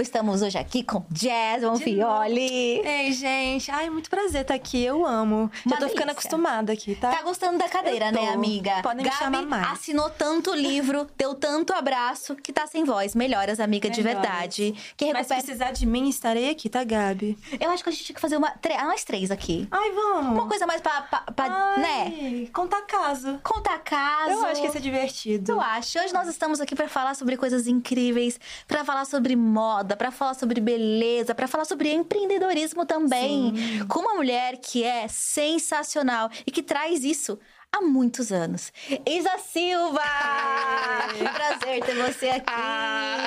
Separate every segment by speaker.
Speaker 1: Estamos hoje aqui com Jasmine Fioli.
Speaker 2: Ei, gente. Ai, muito prazer estar aqui. Eu amo.
Speaker 1: Uma
Speaker 2: Já tô ficando acostumada aqui, tá?
Speaker 1: Tá gostando da cadeira, né, amiga?
Speaker 2: Podem me
Speaker 1: Gabi
Speaker 2: chamar mais.
Speaker 1: assinou tanto livro, deu tanto abraço, que tá sem voz. Melhoras, amiga de
Speaker 2: Melhoras.
Speaker 1: verdade. Que
Speaker 2: Mas se
Speaker 1: recupera...
Speaker 2: precisar de mim, estarei aqui, tá, Gabi?
Speaker 1: Eu acho que a gente tinha que fazer uma... ah, nós três aqui.
Speaker 2: Ai, vamos.
Speaker 1: Uma coisa mais pra, pra- pra, né?
Speaker 2: Ai, Contar caso.
Speaker 1: Contar caso.
Speaker 2: Eu acho que ia ser divertido.
Speaker 1: Eu acho. Hoje nós estamos aqui para falar sobre coisas incríveis, para falar sobre moda, para falar sobre beleza, para falar sobre empreendedorismo também. Com uma mulher que é sensacional e que traz isso há muitos anos. Isa Silva! Que prazer ter você aqui. Ah,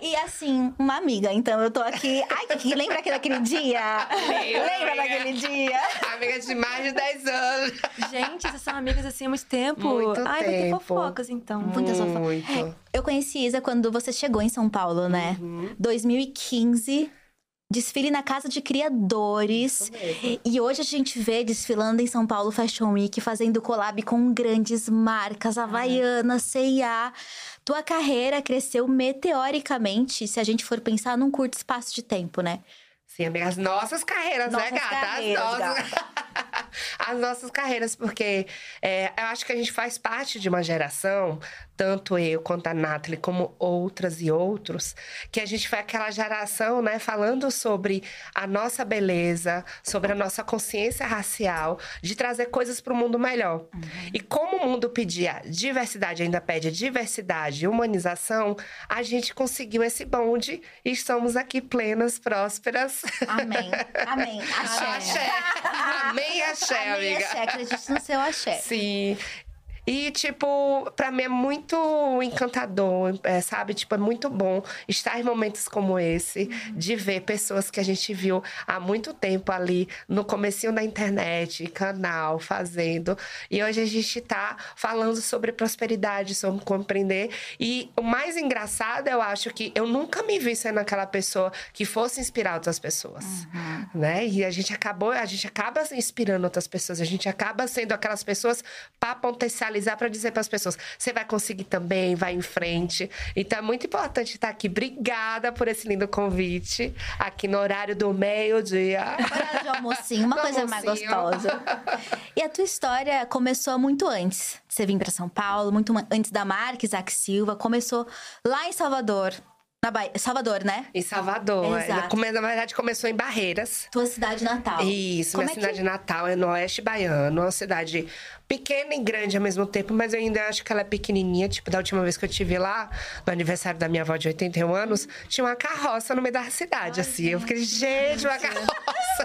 Speaker 1: e assim, uma amiga. Então eu tô aqui. Ai, que lembra aquele, daquele dia? lembra
Speaker 3: amiga.
Speaker 1: daquele dia?
Speaker 3: Amiga de mais de 10 anos.
Speaker 2: Gente, vocês são amigas assim há muito tempo.
Speaker 3: Muito
Speaker 2: Ai, vai ter
Speaker 3: tempo.
Speaker 2: fofocas, então.
Speaker 1: Muitas fofocas.
Speaker 3: Muito.
Speaker 1: Eu conheci Isa quando você chegou em São Paulo, né? 2015. Desfile na Casa de Criadores. E hoje a gente vê desfilando em São Paulo Fashion Week, fazendo collab com grandes marcas, Havaiana, C&A. Tua carreira cresceu meteoricamente, se a gente for pensar num curto espaço de tempo, né?
Speaker 3: Sim, amiga, as nossas carreiras,
Speaker 1: Nossas
Speaker 3: né, gata?
Speaker 1: carreiras,
Speaker 3: as nossas. as nossas carreiras, porque é, eu acho que a gente faz parte de uma geração, tanto eu quanto a Nathalie, como outras e outros, que a gente foi aquela geração, né, falando sobre a nossa beleza, sobre a nossa consciência racial, de trazer coisas para o mundo melhor. E como o mundo pedia diversidade, ainda pede diversidade e humanização, a gente conseguiu esse bonde e estamos aqui plenas, prósperas.
Speaker 1: Amém. Amém. Axé.
Speaker 3: Axé. Amém, axé,
Speaker 1: Amém,
Speaker 3: amiga.
Speaker 1: axé. Acredite no seu axé.
Speaker 3: Sim. E, tipo, pra mim é muito encantador, é, sabe? Tipo, é muito bom estar em momentos como esse, de ver pessoas que a gente viu há muito tempo ali no comecinho da internet, canal, fazendo. E hoje a gente tá falando sobre prosperidade, sobre compreender. E o mais engraçado, eu acho que eu nunca me vi sendo aquela pessoa que fosse inspirar outras pessoas, né? E a gente acabou, a gente acaba inspirando outras pessoas, a gente acaba sendo aquelas pessoas para potencializar, para dizer para as pessoas, você vai conseguir também, vai em frente. Então é muito importante estar aqui. Obrigada por esse lindo convite, aqui no horário do meio-dia.
Speaker 1: Horário de almocinho, uma
Speaker 3: Do
Speaker 1: coisa mais gostosa. E a tua história começou muito antes de você vir pra São Paulo, muito antes da Isaac Silva. Começou lá em Salvador, na Bahia. Salvador, né?
Speaker 3: Em Salvador.
Speaker 1: Exato.
Speaker 3: Come- Na verdade, começou em Barreiras.
Speaker 1: Tua cidade natal.
Speaker 3: Isso,
Speaker 1: Como
Speaker 3: minha
Speaker 1: é que-
Speaker 3: cidade natal é no Oeste Baiano, uma cidade pequena e grande ao mesmo tempo, mas eu ainda acho que ela é pequenininha. Tipo, da última vez que eu estive lá, no aniversário da minha avó de 81 anos, tinha uma carroça no meio da cidade, assim. Eu fiquei, gente, uma carroça.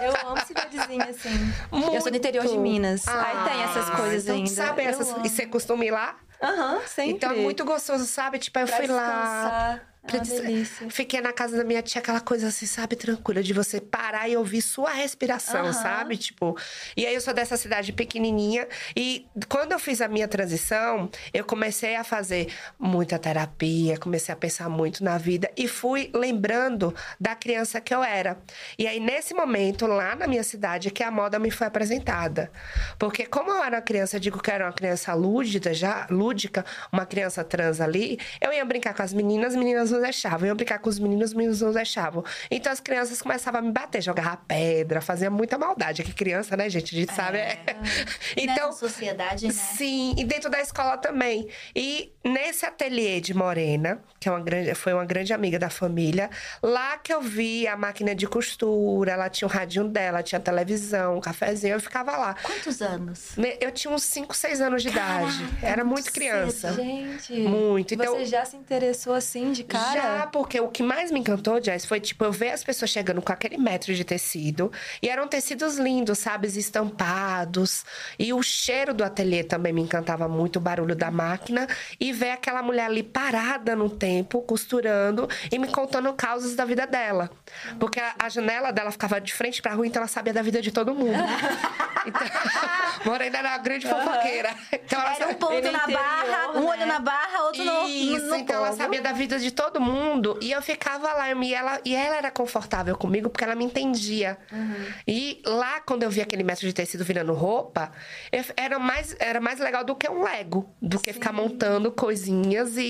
Speaker 2: Eu amo cidadezinha, assim. Eu sou do interior de
Speaker 3: Muito.
Speaker 2: Minas. Aí tem essas
Speaker 3: Ah,
Speaker 2: coisas
Speaker 3: então,
Speaker 2: ainda.
Speaker 3: Sabe essas... E você costuma ir lá?
Speaker 2: Aham, sempre.
Speaker 3: Então é muito gostoso, sabe? Tipo, eu
Speaker 2: Pra
Speaker 3: fui lá.
Speaker 2: descansar. É uma
Speaker 3: Pra des-
Speaker 2: delícia.
Speaker 3: Fiquei na casa da minha tia, aquela coisa assim, sabe, tranquila, de você parar e ouvir sua respiração,
Speaker 2: Aham.
Speaker 3: sabe? Tipo. E aí eu sou dessa cidade pequenininha. E quando eu fiz a minha transição, eu comecei a fazer muita terapia, comecei a pensar muito na vida e fui lembrando da criança que eu era. E aí, nesse momento, lá na minha cidade, que a moda me foi apresentada. Porque, como eu era uma criança, eu digo que eu era uma criança lúdica, já, lúdica, uma criança trans ali, eu ia brincar com as meninas, as meninas não deixavam. Eu ia brincar com os meninos, os meninos não deixavam. Então as crianças começavam a me bater, jogava pedra, fazia muita maldade. Que criança, né, gente? A gente sabe. É.
Speaker 1: Então, sociedade, né?
Speaker 3: Sim, e dentro da escola também. E nesse ateliê de Morena, que é uma grande, foi uma grande amiga da família, lá que eu vi a máquina de costura, ela tinha o radinho dela, tinha televisão, um cafezinho, eu ficava lá.
Speaker 1: Quantos anos?
Speaker 3: Eu tinha uns 5, 6 anos de idade. Era muito criança.
Speaker 2: Gente.
Speaker 3: Muito. Então,
Speaker 2: Você já se interessou assim de cara?
Speaker 3: Já, porque o que mais me encantou, Jess, foi tipo eu ver as pessoas chegando com aquele metro de tecido. E eram tecidos lindos, sabe? Estampados. E o cheiro do ateliê também me encantava muito, o barulho da máquina. E ver aquela mulher ali parada no tempo, costurando e me contando causas da vida dela. Porque a, a janela dela ficava de frente pra rua, então ela sabia da vida de todo mundo. então, Morena era uma grande fofoqueira. Então ela
Speaker 1: Era um ponto na
Speaker 2: interior,
Speaker 1: barra, um
Speaker 2: né?
Speaker 1: olho na barra, outro no,
Speaker 3: isso,
Speaker 1: no, no
Speaker 3: então ela
Speaker 1: povo.
Speaker 3: sabia da vida de todo mundo. E eu ficava lá, e ela, e ela era confortável comigo porque ela me entendia. E lá, quando eu vi aquele metro de tecido virando roupa, eu- era, mais, era mais legal do que um Lego, do que ficar montando coisinhas e,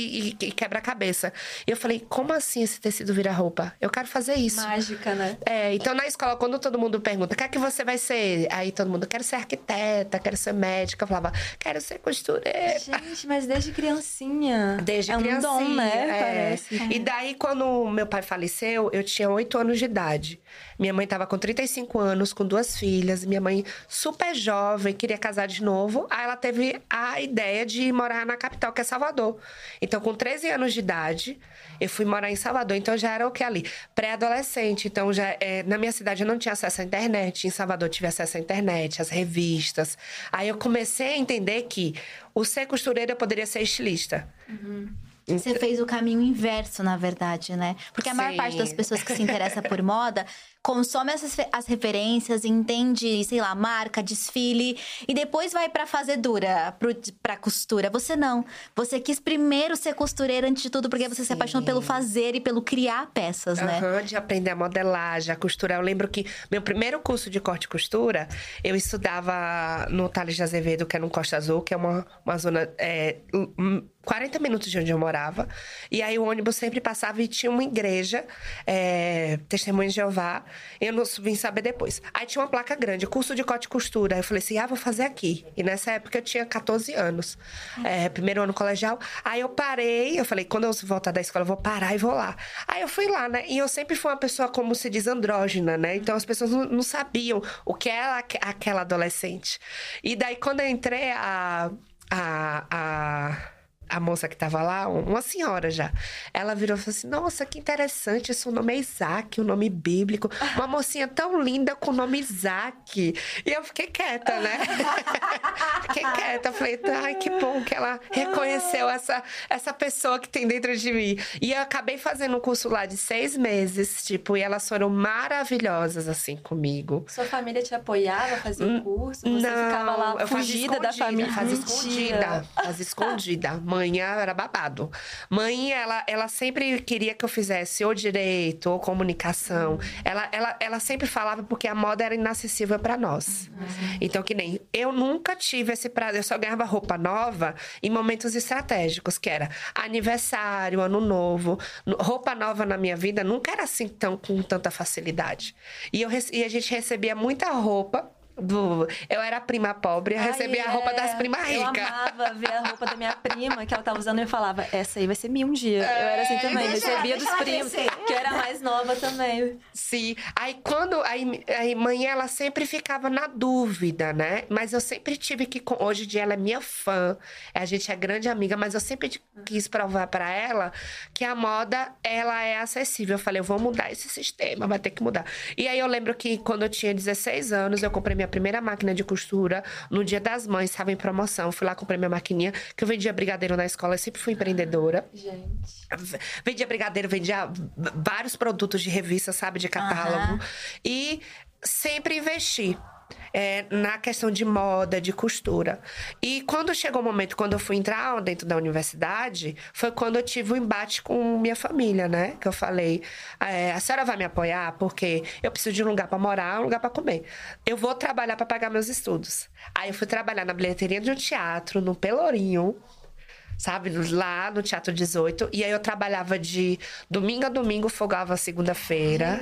Speaker 3: e- e quebra-cabeça. E eu falei, como assim esse tecido vira roupa? Eu quero fazer isso.
Speaker 2: Mágica, né?
Speaker 3: É, então na escola, quando todo mundo pergunta, o que é que você vai ser? Aí todo mundo, quero ser arquiteta, quero ser médica. Eu falava, quero ser costureira.
Speaker 2: Gente, mas desde criancinha.
Speaker 3: Desde
Speaker 2: é um
Speaker 3: criancinha,
Speaker 2: dom, né?
Speaker 3: é.
Speaker 2: Parece.
Speaker 3: E daí, quando meu pai faleceu, eu tinha oito anos de idade. Minha mãe estava com 35 anos, com duas filhas. Minha mãe, super jovem, queria casar de novo. Aí ela teve a ideia de morar na capital, que é Salvador. Então, com 13 anos de idade, eu fui morar em Salvador. Então, já era o que ali? Pré-adolescente. Então, já é, na minha cidade, eu não tinha acesso à internet. Em Salvador, eu tive acesso à internet, às revistas. Aí, eu comecei a entender que o ser costureira poderia ser estilista.
Speaker 1: Você fez o caminho inverso, na verdade, né? Porque a maior
Speaker 3: Sim.
Speaker 1: parte das pessoas que se interessa por moda consome essas as referências, entende, sei lá, marca, desfile e depois vai pra fazedura, pro, pra costura. Você não. Você quis primeiro ser costureira antes de tudo, porque você se apaixonou pelo fazer e pelo criar peças, né?
Speaker 3: Aham, de aprender a modelagem, a costurar. Eu lembro que meu primeiro curso de corte e costura, eu estudava no Thales de Azevedo, que é no Costa Azul, que é uma, uma zona. É, um, 40 minutos de onde eu morava. E aí o ônibus sempre passava e tinha uma igreja, é, Testemunho de Jeová. Eu não vim saber depois. Aí tinha uma placa grande, curso de corte e costura. Aí eu falei assim: ah, vou fazer aqui. E nessa época eu tinha 14 anos, é, primeiro ano colegial. Aí eu parei, eu falei: quando eu voltar da escola, eu vou parar e vou lá. Aí eu fui lá, né? E eu sempre fui uma pessoa, como se diz, andrógena, né? Então as pessoas não, não sabiam o que era aque- aquela adolescente. E daí, quando eu entrei, a. a, a a moça que tava lá, um- uma senhora já, ela virou e falou assim: Nossa, que interessante, esse nome é Isaac, o nome bíblico. Uma mocinha tão linda com o nome Isaac. E eu fiquei quieta, né? fiquei quieta. Falei, ai, que bom que ela reconheceu essa, essa pessoa que tem dentro de mim. E eu acabei fazendo um curso lá de seis meses, tipo, e elas foram maravilhosas, assim, comigo.
Speaker 2: Sua família te apoiava, fazia o curso? Você ficava lá fugida da família?
Speaker 3: Fazia escondida. Fazia escondida. Mãe era babado. Mãe, ela, ela sempre queria que eu fizesse ou direito ou comunicação. Ela, ela, ela sempre falava porque a moda era inacessível para nós. Então, que nem eu nunca tive esse prazer. Eu só ganhava roupa nova em momentos estratégicos, que era aniversário, ano novo. No- Roupa nova na minha vida nunca era assim tão com tanta facilidade. E, eu, e a gente recebia muita roupa. Do, eu era prima pobre, eu
Speaker 2: Ai,
Speaker 3: recebia a roupa
Speaker 2: é.
Speaker 3: das primas
Speaker 2: Eu
Speaker 3: ricas.
Speaker 2: amava ver a roupa da minha prima que ela tava usando e eu falava, essa aí vai ser minha um dia. eu era assim também,
Speaker 1: deixa-
Speaker 2: recebia
Speaker 1: deixa
Speaker 2: dos primos,
Speaker 1: crescer.
Speaker 2: que eu era mais nova também.
Speaker 3: Sim. Aí quando. Aí, aí mãe, ela sempre ficava na dúvida, né? Mas eu sempre tive que. Hoje em dia ela é minha fã. A gente é grande amiga, mas eu sempre quis provar pra ela que a moda, ela é acessível. Eu falei, eu vou mudar esse sistema, vai ter que mudar. E aí eu lembro que quando eu tinha 16 anos, eu comprei minha primeira máquina de costura. No dia das mães, estava em promoção. Fui lá, comprei minha maquininha, que eu vendia brigadeiro na escola, eu sempre fui empreendedora.
Speaker 2: Gente.
Speaker 3: Vendia brigadeiro, vendia vários produtos de revista, sabe, de catálogo.
Speaker 1: Aham.
Speaker 3: E sempre investi. É, na questão de moda, de costura. E quando chegou o momento, quando eu fui entrar dentro da universidade, foi quando eu tive o embate com minha família, né? Que eu falei, é, a senhora vai me apoiar porque eu preciso de um lugar para morar, um lugar para comer. Eu vou trabalhar para pagar meus estudos. Aí eu fui trabalhar na bilheteria de um teatro, no Pelourinho, sabe? Lá no Teatro 18. E aí eu trabalhava de domingo a domingo, folgava segunda-feira.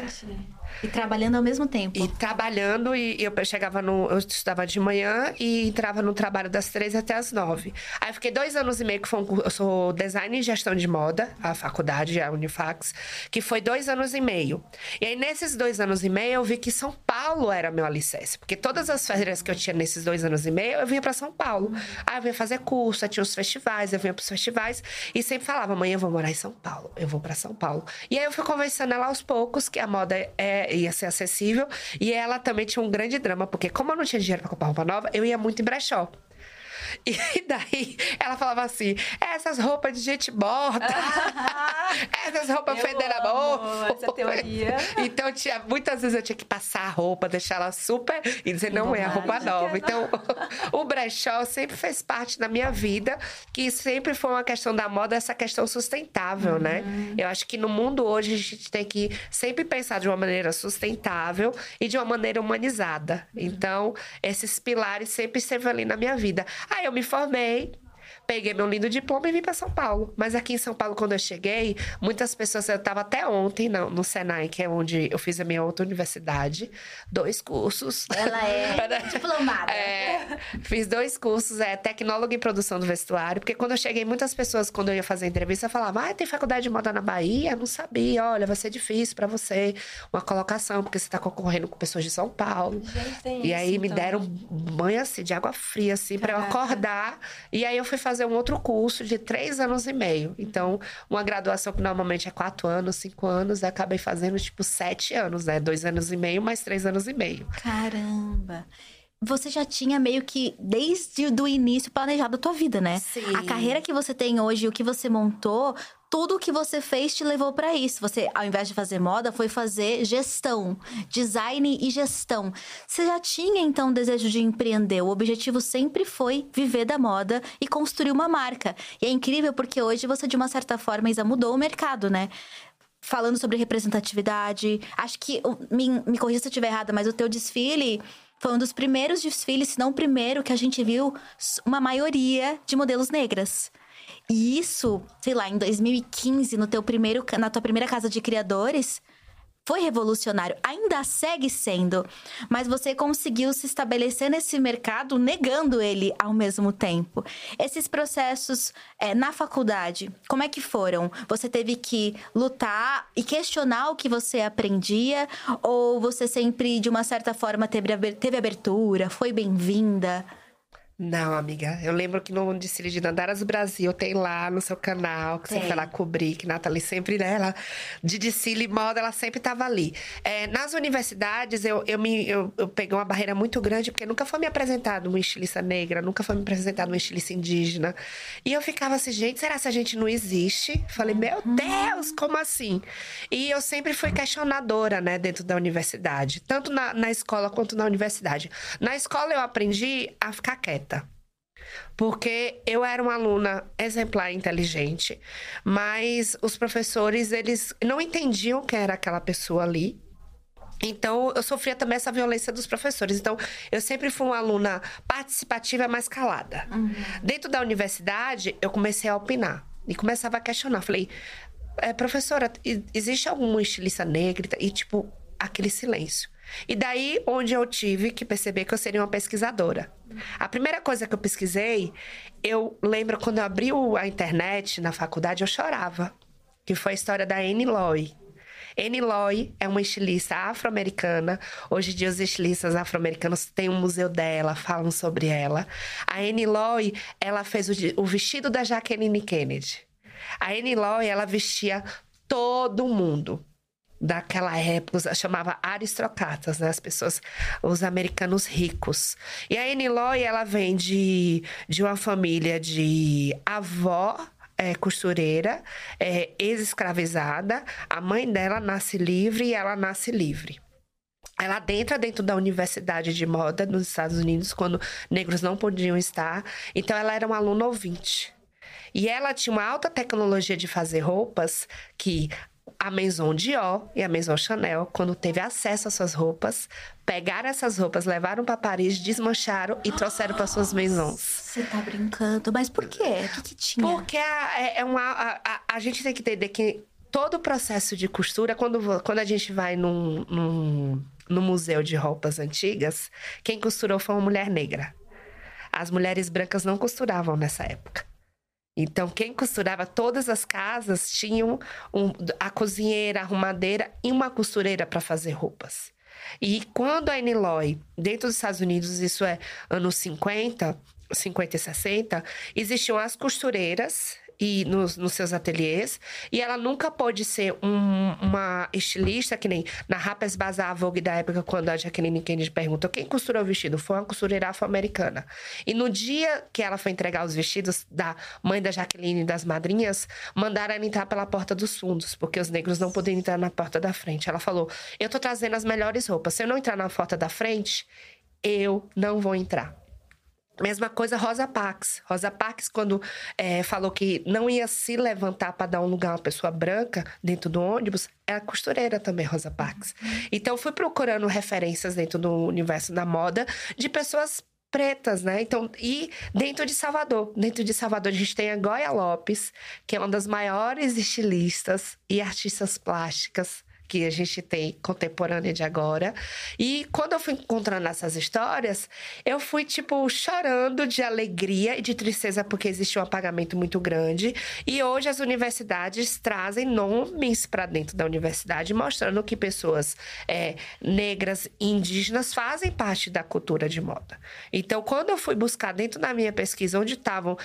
Speaker 1: E trabalhando ao mesmo tempo.
Speaker 3: E trabalhando, e eu chegava no. Eu estudava de manhã e entrava no trabalho das três até as nove. Aí eu fiquei dois anos e meio que foi um, Eu sou design e gestão de moda, a faculdade, a Unifax, que foi dois anos e meio. E aí, nesses dois anos e meio, eu vi que São Paulo era meu alicerce. Porque todas as férias que eu tinha nesses dois anos e meio, eu vinha para São Paulo. Aí eu vinha fazer curso, aí tinha os festivais, eu vinha pros festivais e sempre falava: amanhã eu vou morar em São Paulo, eu vou para São Paulo. E aí eu fui conversando ela aos poucos que a moda é ia ser acessível. E ela também tinha um grande drama, porque como eu não tinha dinheiro para comprar roupa nova, eu ia muito em brechó. E daí ela falava assim: essas roupas de gente morta, essas roupas fedendo a boca.
Speaker 2: Essa teoria.
Speaker 3: Então, tinha, muitas vezes eu tinha que passar a roupa, deixar ela super. e dizer, não é a roupa nova. Então, o brechó sempre fez parte da minha vida, que sempre foi uma questão da moda, essa questão sustentável, né? uhum. né? Eu acho que no mundo hoje a gente tem que sempre pensar de uma maneira sustentável e de uma maneira humanizada. Uhum. Então, esses pilares sempre esteve ali na minha vida. Aí eu me formei, Peguei meu lindo diploma e vim para São Paulo. Mas aqui em São Paulo, quando eu cheguei, muitas pessoas. Eu estava até ontem no, no Senai, que é onde eu fiz a minha outra universidade. Dois cursos.
Speaker 1: Ela é diplomada.
Speaker 3: É, fiz dois cursos, é tecnóloga em produção do vestuário. Porque quando eu cheguei, muitas pessoas, quando eu ia fazer entrevista, falavam: Ah, tem faculdade de moda na Bahia? Eu não sabia. Olha, vai ser difícil para você uma colocação, porque você está concorrendo com pessoas de São Paulo. e aí isso, me então. deram banho assim, de água fria, assim, para eu acordar. E aí eu fui fazer fazer um outro curso de três anos e meio. Então, uma graduação que normalmente é quatro anos, cinco anos, eu acabei fazendo tipo sete anos, né? Dois anos e meio mais três anos e meio.
Speaker 1: Caramba! Você já tinha meio que, desde o início, planejado a tua vida, né?
Speaker 3: Sim.
Speaker 1: A carreira que você tem hoje, o que você montou, tudo que você fez te levou para isso. Você, ao invés de fazer moda, foi fazer gestão, design e gestão. Você já tinha então o desejo de empreender. O objetivo sempre foi viver da moda e construir uma marca. E é incrível porque hoje você de uma certa forma já mudou o mercado, né? Falando sobre representatividade, acho que me, me corrija se eu estiver errada, mas o teu desfile foi um dos primeiros desfiles, se não o primeiro, que a gente viu uma maioria de modelos negras. E isso, sei lá, em 2015, no teu primeiro, na tua primeira casa de criadores, foi revolucionário. Ainda segue sendo, mas você conseguiu se estabelecer nesse mercado negando ele ao mesmo tempo. Esses processos é, na faculdade, como é que foram? Você teve que lutar e questionar o que você aprendia? Ou você sempre, de uma certa forma, teve, abertura, foi bem-vinda?
Speaker 3: Não, amiga. Eu lembro que no desfile de Nandaras Brasil tem lá no seu canal, que tem. você foi lá cobrir, que Nathalie sempre, né? Ela, de desfile moda, ela sempre estava ali. É, nas universidades, eu, eu, me, eu, eu, peguei uma barreira muito grande, porque nunca foi me apresentado uma estilista negra, nunca foi me apresentado uma estilista indígena. E eu ficava assim, gente, será que a gente não existe? Falei, meu uhum. Deus, como assim? E eu sempre fui questionadora, né, dentro da universidade. Tanto na, na escola quanto na universidade. Na escola, eu aprendi a ficar quieta. Porque eu era uma aluna exemplar inteligente, mas os professores, eles não entendiam quem era aquela pessoa ali. Então, eu sofria também essa violência dos professores. Então, eu sempre fui uma aluna participativa, mas calada. Uhum. Dentro da universidade, eu comecei a opinar. E começava a questionar. Falei, é, professora, existe algum estilista negra? E, tipo, aquele silêncio. E daí onde eu tive que perceber que eu seria uma pesquisadora. A primeira coisa que eu pesquisei, eu lembro quando eu abri a internet na faculdade, eu chorava. Que foi a história da Annie Loy. Annie Loy é uma estilista afro-americana. Hoje em dia, os estilistas afro-americanos têm um museu dela, falam sobre ela. A Annie Loy, ela fez o, vestido da Jacqueline Kennedy. A Annie Loy, ela vestia todo mundo daquela época, chamava aristocratas, né? As pessoas, os americanos ricos. E a Annie Loy, ela vem de, de uma família de avó é, costureira, é, ex-escravizada. A mãe dela nasce livre e ela nasce livre. Ela entra dentro da Universidade de Moda nos Estados Unidos, quando negros não podiam estar. Então, ela era uma aluna ouvinte. E ela tinha uma alta tecnologia de fazer roupas que a Maison Dior e a Maison Chanel, quando teve acesso às suas roupas, pegaram essas roupas, levaram para Paris, desmancharam e trouxeram para suas maisons.
Speaker 1: Você tá brincando, mas por quê? O que, que tinha?
Speaker 3: Porque a, é, é uma, a, a, a gente tem que entender que todo o processo de costura, quando, quando a gente vai num, num, num museu de roupas antigas, quem costurou foi uma mulher negra. As mulheres brancas não costuravam nessa época. Então, quem costurava todas as casas tinham um- a cozinheira, a arrumadeira e uma costureira para fazer roupas. E quando a Eniloy, dentro dos Estados Unidos, isso é anos 50, 50 e 60, existiam as costureiras e nos, nos seus ateliês, e ela nunca pôde ser um- uma estilista, que nem na Rapaz Bazar, a Vogue da época, quando a Jacqueline Kennedy perguntou quem costurou o vestido, foi uma costureira afro-americana. E no dia que ela foi entregar os vestidos da mãe da Jacqueline e das madrinhas, mandaram ela entrar pela porta dos fundos, porque os negros não podiam entrar na porta da frente. Ela falou: Eu tô trazendo as melhores roupas. Se eu não entrar na porta da frente, eu não vou entrar. Mesma coisa Rosa Parks. Rosa Parks, quando eh, falou que não ia se levantar para dar um lugar a uma pessoa branca dentro do ônibus, é costureira também, Rosa Parks. Então, fui procurando referências dentro do universo da moda de pessoas pretas, né? Então, e dentro de Salvador, dentro de Salvador a gente tem a Goya Lopes, que é uma das maiores estilistas e artistas plásticas que a gente tem contemporânea de agora. E quando eu fui encontrando essas histórias, eu fui, tipo, chorando de alegria e de tristeza, porque existe um apagamento muito grande. E hoje as universidades trazem nomes para dentro da universidade, mostrando que pessoas é, negras e indígenas fazem parte da cultura de moda. Então, quando eu fui buscar dentro da minha pesquisa onde estavam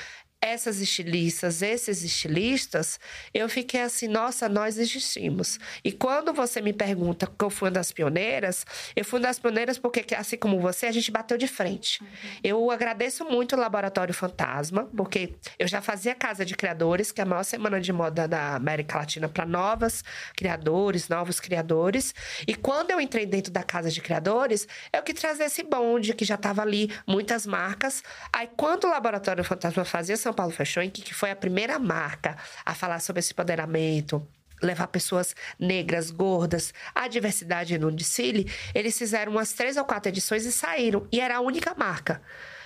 Speaker 3: essas estilistas, esses estilistas, eu fiquei assim, nossa, nós existimos. E quando você me pergunta que eu fui uma das pioneiras, eu fui uma das pioneiras porque, assim como você, a gente bateu de frente. Eu agradeço muito o Laboratório Fantasma, porque eu já fazia Casa de Criadores, que é a maior semana de moda da América Latina para novas criadores, novos criadores. E quando eu entrei dentro da Casa de Criadores, eu que trazer esse bonde, que já estava ali, muitas marcas. Aí, quando o Laboratório Fantasma fazia São Paulo Fashion Week, que foi a primeira marca a falar sobre esse empoderamento, levar pessoas negras, gordas, a diversidade no desfile, eles fizeram umas três ou quatro edições e saíram. E era a única marca.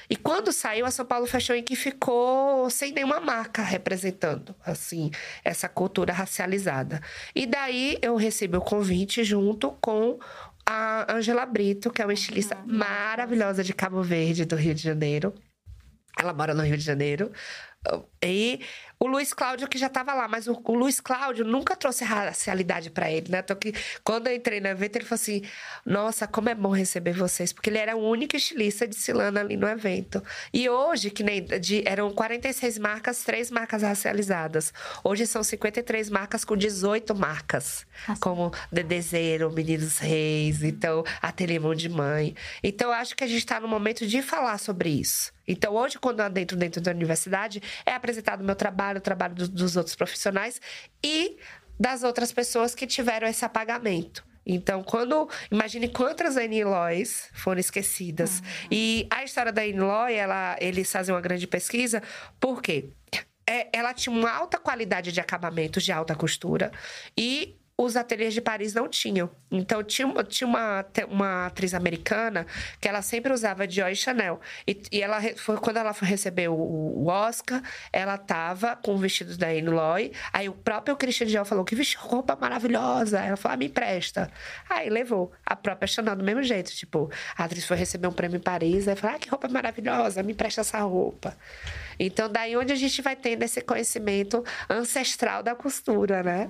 Speaker 3: E quando saiu, a São Paulo Fashion Week ficou sem nenhuma marca representando, assim, essa cultura racializada. E daí eu recebi o convite junto com a Angela Brito, que é uma estilista maravilhosa de Cabo Verde, do Rio de Janeiro. Ela mora no Rio de Janeiro. E o Luiz Cláudio, que já estava lá, mas o, o Luiz Cláudio nunca trouxe racialidade para ele, né? Então, que, quando eu entrei no evento, ele falou assim: Nossa, como é bom receber vocês, porque ele era o único estilista desfilando ali no evento. E hoje, que nem de, eram 46 marcas, três marcas racializadas. Hoje são 53 marcas com 18 marcas, como Dedezeiro, Meninos Reis, então, Ateliê Mão de Mãe. Então, eu acho que a gente está no momento de falar sobre isso. Então, hoje, quando eu dentro dentro da universidade, é apresentado o meu trabalho, o trabalho do- dos outros profissionais e das outras pessoas que tiveram esse apagamento. Então, quando. Imagine quantas Aniloys foram esquecidas. E a história da Aniloy, ela, eles fazem uma grande pesquisa, por quê? É, ela tinha uma alta qualidade de acabamentos de alta costura e os ateliês de Paris não tinham. Então, tinha, tinha uma, uma atriz americana que ela sempre usava Dior e Chanel. E, e ela, foi, quando ela o, o Oscar, ela tava com o vestido da Anne Loy. Aí o próprio Christian Dior falou que vestido roupa maravilhosa. Ela falou, ah, me empresta. Aí levou. A própria Chanel do mesmo jeito. Tipo, a atriz foi receber um prêmio em Paris. Aí falou, ah, que roupa maravilhosa, me empresta essa roupa. Então, daí onde a gente vai tendo esse conhecimento ancestral da costura, né?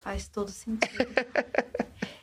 Speaker 1: Faz todo sentido.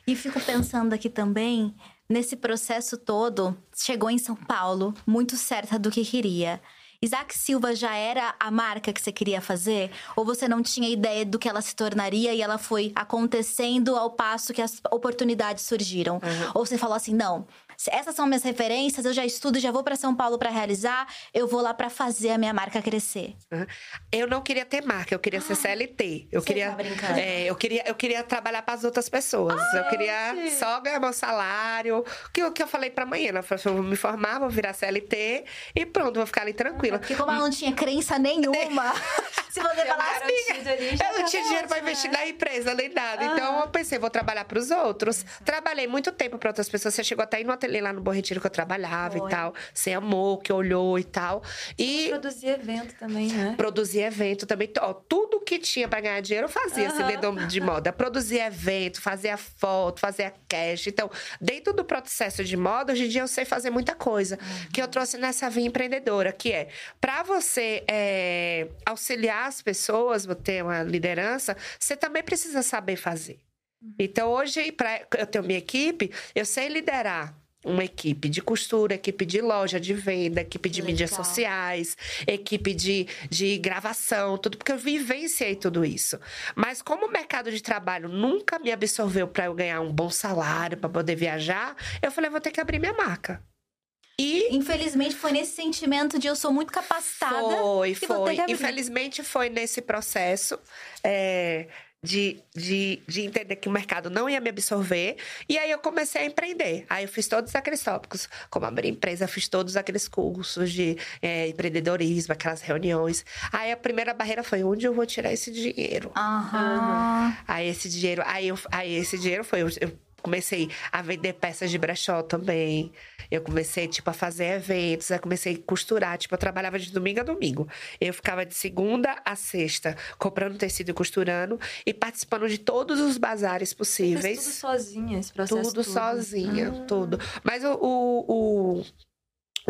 Speaker 1: e fico pensando aqui também, nesse processo todo, chegou em São Paulo, muito certa do que queria. Isaac Silva já era a marca que você queria fazer? Ou você não tinha ideia do que ela se tornaria e ela foi acontecendo ao passo que as oportunidades surgiram? Uhum. Ou você falou assim, não, essas são minhas referências, eu já estudo, já vou para São Paulo para realizar, eu vou lá para fazer a minha marca crescer.
Speaker 3: Uhum. Eu não queria ter marca, eu queria ser CLT. Eu
Speaker 1: Você
Speaker 3: queria,
Speaker 1: tá brincando?
Speaker 3: é, eu queria, eu queria trabalhar para as outras pessoas. eu queria só ganhar meu salário. O que, que eu falei para amanhã, assim, eu vou me formar, vou virar CLT e pronto, vou ficar ali tranquila.
Speaker 1: Porque como ela não tinha crença nenhuma, se você falasse,
Speaker 2: Garantido ali,
Speaker 3: Eu não tinha dinheiro para investir
Speaker 2: né?
Speaker 3: na empresa nem nada. Então eu pensei, vou trabalhar para os outros. Trabalhei muito tempo para outras pessoas. Você chegou até aí no ateliê lá no Bom Retiro que eu trabalhava
Speaker 2: Foi.
Speaker 3: e tal. Você amou, que olhou e tal. E
Speaker 2: Produzir evento também, né?
Speaker 3: produzir evento também. Ó, tudo que tinha para ganhar dinheiro eu fazia, assim, dentro de moda. Produzir evento, fazer a foto, fazer a cash. Então, dentro do processo de moda, hoje em dia eu sei fazer muita coisa. Que eu trouxe nessa via empreendedora, que é para você é, auxiliar as pessoas, ter uma liderança, você também precisa saber fazer. Então, hoje, para eu tenho minha equipe, eu sei liderar uma equipe de costura, equipe de loja, de venda, equipe de mídias
Speaker 1: Legal.
Speaker 3: sociais, equipe de, de gravação, tudo, porque eu vivenciei tudo isso. Mas como o mercado de trabalho nunca me absorveu para eu ganhar um bom salário, para poder viajar, eu falei, vou ter que abrir minha marca. E
Speaker 1: infelizmente foi nesse sentimento de eu sou muito capacitada.
Speaker 3: foi, foi. Infelizmente foi nesse processo é, de, de, de entender que o mercado não ia me absorver. E aí eu comecei a empreender. Aí eu fiz todos aqueles tópicos, como abrir empresa, fiz todos aqueles cursos de é, empreendedorismo, aquelas reuniões. Aí a primeira barreira foi onde eu vou tirar esse dinheiro.
Speaker 1: Aham.
Speaker 3: Aí esse dinheiro, aí, eu, aí esse dinheiro foi. Eu, eu comecei a vender peças de brechó também. Eu comecei, tipo, a fazer eventos, aí comecei a costurar. Tipo, eu trabalhava de domingo a domingo. Eu ficava de segunda a sexta comprando tecido e costurando e participando de todos os bazares possíveis.
Speaker 2: tudo sozinha, esse processo
Speaker 3: Tudo
Speaker 2: todo.
Speaker 3: sozinha,
Speaker 2: Ah.
Speaker 3: tudo. Mas o, o, o,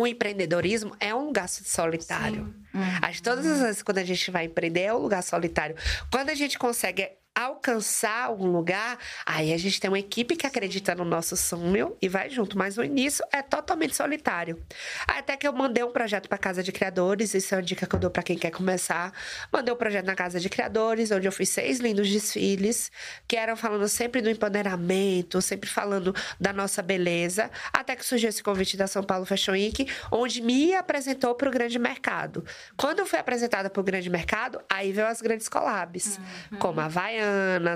Speaker 3: o empreendedorismo é um lugar solitário. Acho que todas as vezes quando a gente vai empreender é um lugar solitário. Quando a gente consegue alcançar um lugar, aí a gente tem uma equipe que acredita no nosso sonho e vai junto. Mas o início é totalmente solitário. Até que eu mandei um projeto para Casa de Criadores, isso é uma dica que eu dou para quem quer começar. Mandei um projeto na Casa de Criadores, onde eu fiz seis lindos desfiles, que eram falando sempre do empoderamento, sempre falando da nossa beleza. Até que surgiu esse convite da São Paulo Fashion Week, onde me apresentou para o grande mercado. Quando eu fui apresentada para o grande mercado, aí veio as grandes collabs, como a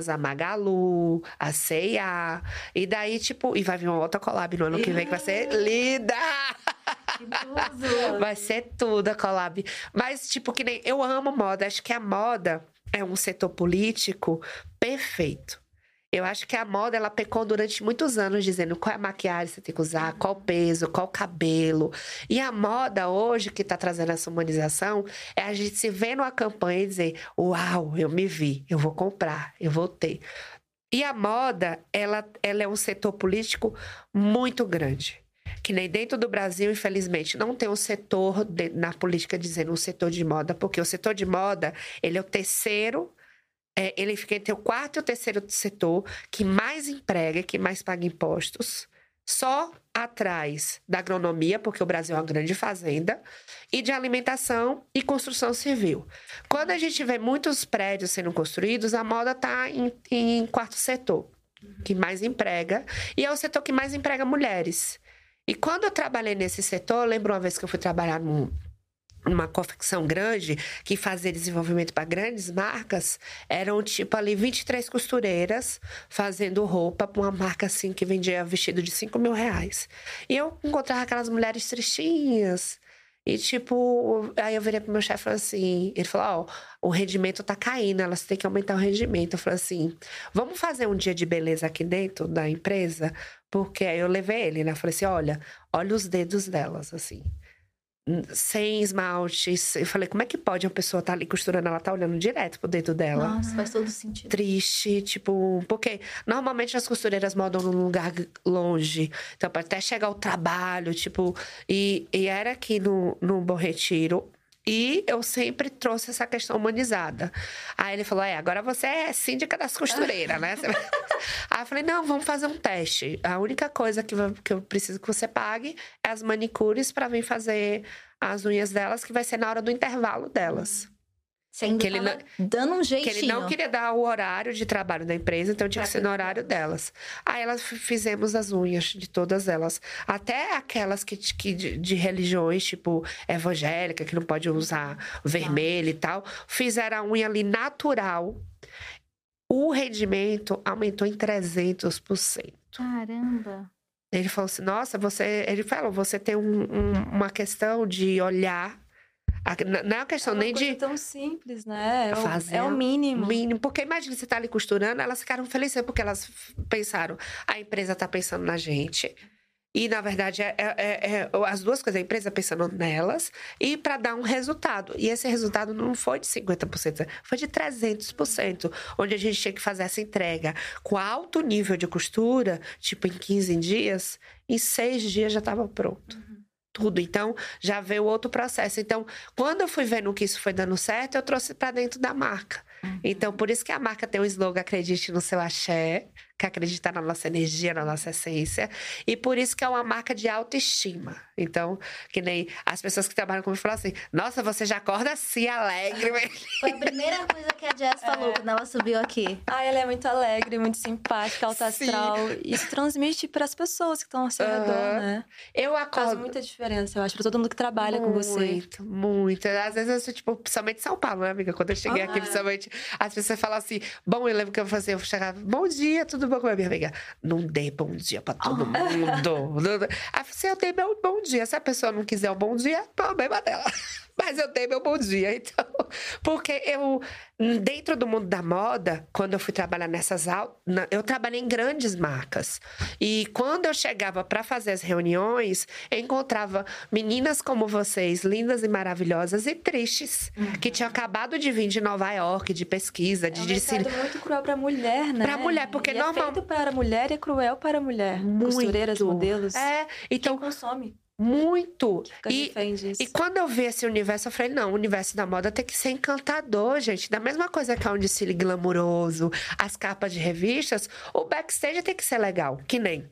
Speaker 3: A Magalu, a C&A. E daí, tipo, e vai vir uma outra collab no ano que vem, que vai ser linda! Vai ser tudo a collab. Mas, tipo, que nem eu amo moda. Acho que a moda é um setor político perfeito. Eu acho que a moda, ela pecou durante muitos anos dizendo qual é a maquiagem que você tem que usar, qual o peso, qual o cabelo. E a moda hoje, que tá trazendo essa humanização, é a gente se ver numa campanha e dizer: Uau, eu me vi, eu vou comprar, eu vou ter. E a moda, ela, ela é um setor político muito grande. Que nem dentro do Brasil, infelizmente, não tem um setor de- na política dizendo um setor de moda, porque o setor de moda, ele é o terceiro é, ele fica entre o quarto e o terceiro setor que mais emprega, que mais paga impostos, só atrás da agronomia, porque o Brasil é uma grande fazenda, e de alimentação e construção civil. Quando a gente vê muitos prédios sendo construídos, a moda está em, em quarto setor, que mais emprega, e é o setor que mais emprega mulheres. E quando eu trabalhei nesse setor, lembro uma vez que eu fui trabalhar num, numa confecção grande que fazia desenvolvimento para grandes marcas, eram tipo ali 23 costureiras fazendo roupa para uma marca assim que vendia vestido de 5 mil reais. E eu encontrava aquelas mulheres tristinhas. E tipo, aí eu virei pro meu chefe e falei assim: ele falou: Ó, o rendimento tá caindo, elas têm que aumentar o rendimento. Eu falei assim: vamos fazer um dia de beleza aqui dentro da empresa? Porque aí eu levei ele, né? Eu falei assim: olha, olha os dedos delas, assim. Sem esmaltes. Eu falei, como é que pode uma pessoa estar ali costurando, ela tá olhando direto pro dedo dela?
Speaker 1: Nossa, faz todo sentido.
Speaker 3: Triste, tipo, porque normalmente as costureiras modam num lugar longe, então até chegar ao trabalho, tipo, e, e era aqui no, no Bom Retiro. E eu sempre trouxe essa questão humanizada. Aí ele falou: é, agora você é síndica das costureiras, né? Aí eu falei: não, vamos fazer um teste. A única coisa que, eu- que eu preciso que você pague é as manicures para vir fazer as unhas delas, que vai ser na hora do intervalo delas.
Speaker 1: Você ainda
Speaker 3: Que ele
Speaker 1: tava dando um
Speaker 3: Que
Speaker 1: jeitinho.
Speaker 3: ele não queria dar o horário de trabalho da empresa, então tinha que ser no horário delas. Aí elas fizemos as unhas de todas elas. Até aquelas que, que de, de religiões, tipo evangélica, que não pode usar vermelho e tal, fizeram a unha ali natural. O rendimento aumentou em 300%.
Speaker 1: Caramba.
Speaker 3: Ele falou assim: Nossa, você. Ele falou: Você tem um- um- uma questão de olhar. Não é uma questão
Speaker 2: É uma
Speaker 3: nem de.
Speaker 2: tão simples, né? É o,
Speaker 3: Fazer
Speaker 2: é o mínimo.
Speaker 3: Mínimo. Porque imagina você tá ali costurando, elas ficaram felizes porque elas pensaram, a empresa tá pensando na gente. E, na verdade, é, é- é- é as duas coisas, a empresa pensando nelas e para dar um resultado. E esse resultado não foi de 50%, foi de 300%, onde a gente tinha que fazer essa entrega com alto nível de costura, tipo em 15 dias, em seis dias já estava pronto. Tudo. Então, já veio outro processo. Então, quando eu fui vendo que isso foi dando certo, eu trouxe para dentro da marca. Então, por isso que a marca tem o slogan Acredite no seu axé, que acredita na nossa energia, na nossa essência. E por isso que é uma marca de autoestima. Então, que nem as pessoas que trabalham comigo falam assim: Nossa, você já acorda assim, alegre.
Speaker 1: Foi a primeira coisa que a Jess falou quando ela subiu aqui.
Speaker 2: Ah, ela é muito alegre, muito simpática, alta
Speaker 3: Sim.
Speaker 2: astral. Isso transmite para as pessoas que estão ao seu redor,
Speaker 3: Aham.
Speaker 2: né?
Speaker 3: Eu
Speaker 2: Faz
Speaker 3: acordo.
Speaker 2: muita diferença, eu acho, para todo mundo que trabalha com você.
Speaker 3: Muito, muito. Às vezes eu sou, tipo, principalmente em São Paulo, né, amiga? Quando eu cheguei aqui,
Speaker 2: Ah.
Speaker 3: principalmente, as pessoas falam assim: bom, eu lembro que eu fazia, eu chegava, bom dia, tudo bom com a minha amiga? Não dei bom dia pra todo mundo. Não- Aí eu falei assim: eu dei meu bom dia. Se a pessoa não quiser o bom dia, problema dela. Mas eu dei meu bom dia, então. Porque eu, dentro do mundo da moda, quando eu fui trabalhar nessas aulas, eu trabalhei em grandes marcas. E quando eu chegava para fazer as reuniões, eu encontrava meninas como vocês, lindas e maravilhosas e tristes, que tinham acabado de vir de Nova York, de pesquisa,
Speaker 2: É
Speaker 3: de
Speaker 2: um
Speaker 3: ensino.
Speaker 2: mercado muito cruel para mulher, né?
Speaker 3: Pra mulher, porque
Speaker 2: e
Speaker 3: normal-
Speaker 2: É feito para a mulher e é cruel para a mulher. Costureiras,
Speaker 3: Muito.
Speaker 2: modelos.
Speaker 3: É, então,
Speaker 2: Quem consome.
Speaker 3: Muito. E. E quando eu vi esse universo, eu falei, não, o universo da moda tem que ser encantador, gente. Da mesma coisa que é um desfile glamouroso, as capas de revistas, o backstage tem que ser legal, que nem.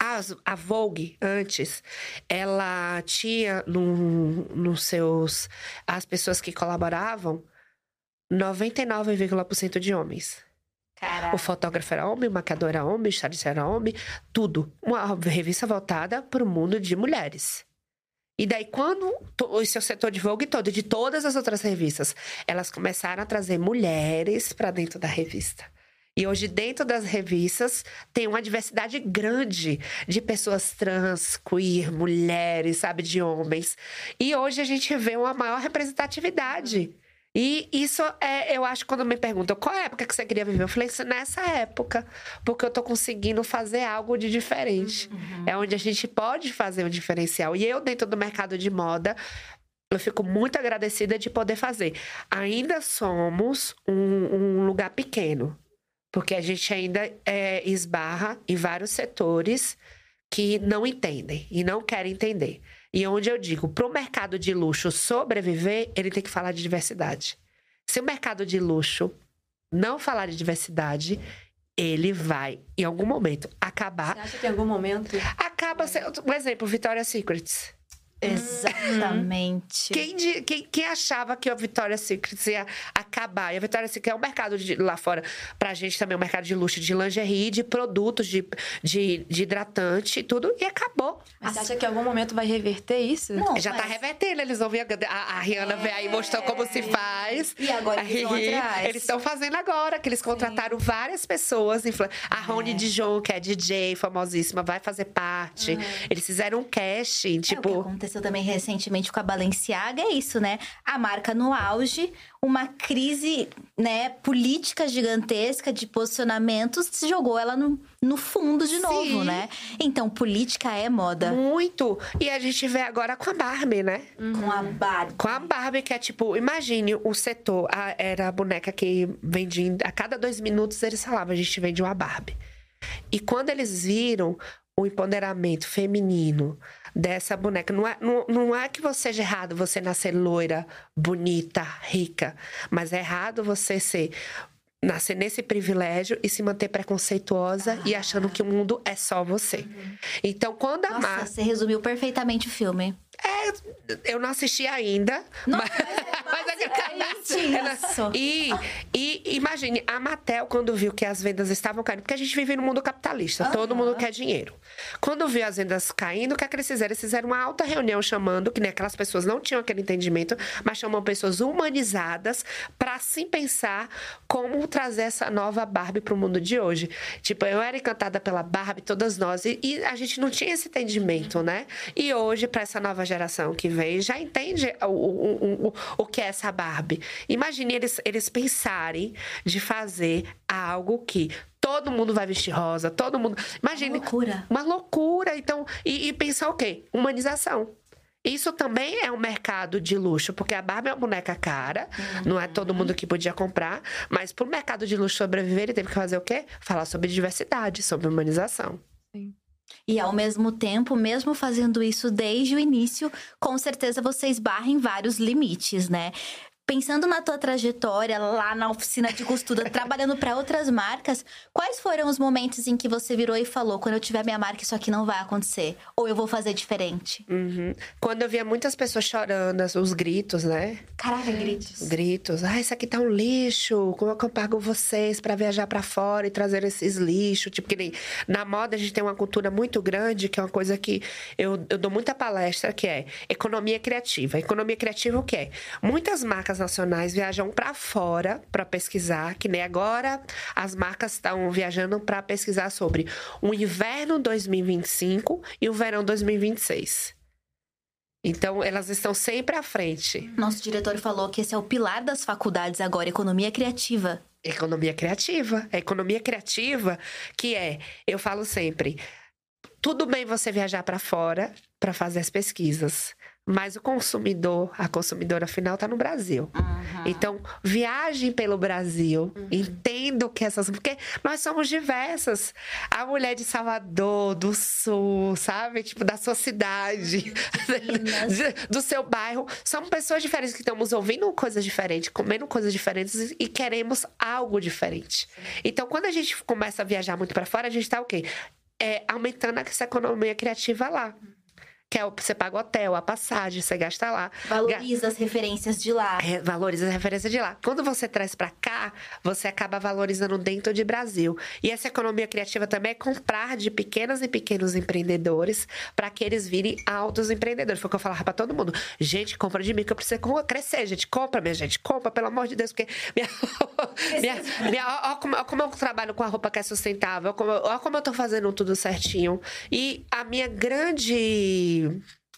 Speaker 3: As- a Vogue, antes, ela tinha no, nos seus. As pessoas que colaboravam, 99,% de homens.
Speaker 1: Caraca.
Speaker 3: O fotógrafo era homem, o maquiador era homem, o stylist era homem, tudo. Uma revista voltada para o mundo de mulheres. E daí, quando to- o seu setor de Vogue todo, de todas as outras revistas, elas começaram a trazer mulheres para dentro da revista. E hoje, dentro das revistas, tem uma diversidade grande de pessoas trans, queer, mulheres, sabe, de homens. E hoje a gente vê uma maior representatividade. E isso é, eu acho, quando me perguntam qual é a época que você queria viver, eu falei isso nessa época, porque eu tô conseguindo fazer algo de diferente. É onde a gente pode fazer um diferencial. E eu, dentro do mercado de moda, eu fico muito agradecida de poder fazer. Ainda somos um, um lugar pequeno, porque a gente ainda é, esbarra em vários setores que não entendem e não querem entender. E onde eu digo, para o mercado de luxo sobreviver, ele tem que falar de diversidade. Se o mercado de luxo não falar de diversidade, ele vai, em algum momento, acabar.
Speaker 2: Você acha que em algum momento.
Speaker 3: Acaba sendo. Um exemplo, Victoria's Secrets.
Speaker 1: Exatamente.
Speaker 3: Quem, quem, quem achava que a Victoria's Secret ia acabar? E a Victoria's Secret é um mercado de- lá fora, pra gente também, um mercado de luxo, de lingerie, de produtos, de, de, de hidratante e tudo, e acabou.
Speaker 2: Mas você acha que em algum momento vai reverter isso?
Speaker 1: Não,
Speaker 3: Já tá
Speaker 1: mas-
Speaker 3: revertendo, eles vão vir. A, a Rihanna veio aí mostrou como se faz.
Speaker 1: E agora
Speaker 3: A
Speaker 1: eles vão
Speaker 3: Riri,
Speaker 1: atrás.
Speaker 3: Eles estão fazendo agora, que eles contrataram várias pessoas. A Rony Dijon, que é DJ famosíssima, vai fazer parte. Eles fizeram um casting,
Speaker 1: É, o que
Speaker 3: tipo.
Speaker 1: aconteceu aconteceu também recentemente com a Balenciaga é isso, né? A marca no auge, uma crise, né, política gigantesca de posicionamentos, jogou ela no, no fundo de novo,
Speaker 3: Sim.
Speaker 1: né? Então, política é moda.
Speaker 3: Muito. E a gente vê agora com a Barbie, né?
Speaker 1: Com a Barbie.
Speaker 3: Com a Barbie, que é tipo, imagine o setor. a- era a boneca que vendia. A cada dois minutos eles falavam, a gente vende uma Barbie. E quando eles viram o empoderamento feminino dessa boneca, não é, não, não é que você seja errado você nascer loira, bonita, rica, mas é errado você ser. Nascer nesse privilégio e se manter preconceituosa e achando que o mundo é só você. Então, quando a
Speaker 1: Nossa,
Speaker 3: Mar...
Speaker 1: você resumiu perfeitamente o filme.
Speaker 3: É, eu não assisti ainda.
Speaker 1: Não,
Speaker 3: mas, mas
Speaker 1: é isso.
Speaker 3: E, e imagine, a Mattel, quando viu que as vendas estavam caindo, porque a gente vive no mundo capitalista, todo mundo quer dinheiro. Quando viu as vendas caindo, o que, é que eles fizeram? Eles fizeram uma alta reunião chamando, que nem aquelas pessoas não tinham aquele entendimento, mas chamam pessoas humanizadas para assim pensar como trazer essa nova Barbie para o mundo de hoje. Tipo, eu era encantada pela Barbie, todas nós, e, e a gente não tinha esse entendimento, né? E hoje, para essa nova geração que vem, já entende o, o, o, o, que é essa Barbie. Imagine eles, eles pensarem de fazer algo que todo mundo vai vestir rosa, todo mundo. Imagine.
Speaker 1: Uma loucura.
Speaker 3: Uma loucura. Então, e, e pensar o quê? Humanização. Isso também é um mercado de luxo, porque a Barbie é uma boneca cara, não é todo mundo que podia comprar, mas para o mercado de luxo sobreviver, ele teve que fazer o quê? Falar sobre diversidade, sobre humanização.
Speaker 1: E ao mesmo tempo, mesmo fazendo isso desde o início, com certeza você esbarra em vários limites, né? Pensando na tua trajetória lá na oficina de costura, trabalhando para outras marcas, quais foram os momentos em que você virou e falou: quando eu tiver minha marca, isso aqui não vai acontecer? Ou eu vou fazer diferente?
Speaker 3: Uhum. Quando eu via muitas pessoas chorando, os gritos, né?
Speaker 1: Caraca, gritos.
Speaker 3: Gritos. Ah, isso aqui tá um lixo. Como é que eu pago vocês para viajar para fora e trazer esses lixos? Tipo, que nem na moda a gente tem uma cultura muito grande, que é uma coisa que eu, eu dou muita palestra, que é economia criativa. Economia criativa o que é? Muitas marcas nacionais viajam para fora para pesquisar, que nem agora as marcas estão viajando para pesquisar sobre o inverno 2025 e o verão 2026. Então, elas estão sempre à frente.
Speaker 1: Nosso diretor falou que esse é o pilar das faculdades agora, economia criativa.
Speaker 3: Economia criativa. A economia criativa, que é, eu falo sempre, tudo bem você viajar para fora para fazer as pesquisas, mas o consumidor, a consumidora final está no Brasil. Então, viagem pelo Brasil, entenda o que essas. Porque nós somos diversas. A mulher de Salvador, do Sul, sabe? Tipo, da sua cidade, de- do seu bairro. São pessoas diferentes que estamos ouvindo coisas diferentes, comendo coisas diferentes e- queremos algo diferente. Então, quando a gente começa a viajar muito para fora, a gente está o quê? É, aumentando essa economia criativa lá. Que é o você paga o hotel, a passagem, você gasta lá.
Speaker 1: Valoriza as referências de lá.
Speaker 3: É, valoriza a referência de lá. Quando você traz para cá, você acaba valorizando dentro de Brasil. E essa economia criativa também é comprar de pequenos e pequenos empreendedores para que eles virem altos empreendedores. Foi o que eu falava para todo mundo. Gente, compra de mim que eu preciso crescer. Gente, compra, minha gente. Compra, pelo amor de Deus. Porque minha, minha, minha, ó, ó como, ó como eu trabalho com a roupa que é sustentável. Ó como, ó como eu tô fazendo tudo certinho. E a minha grande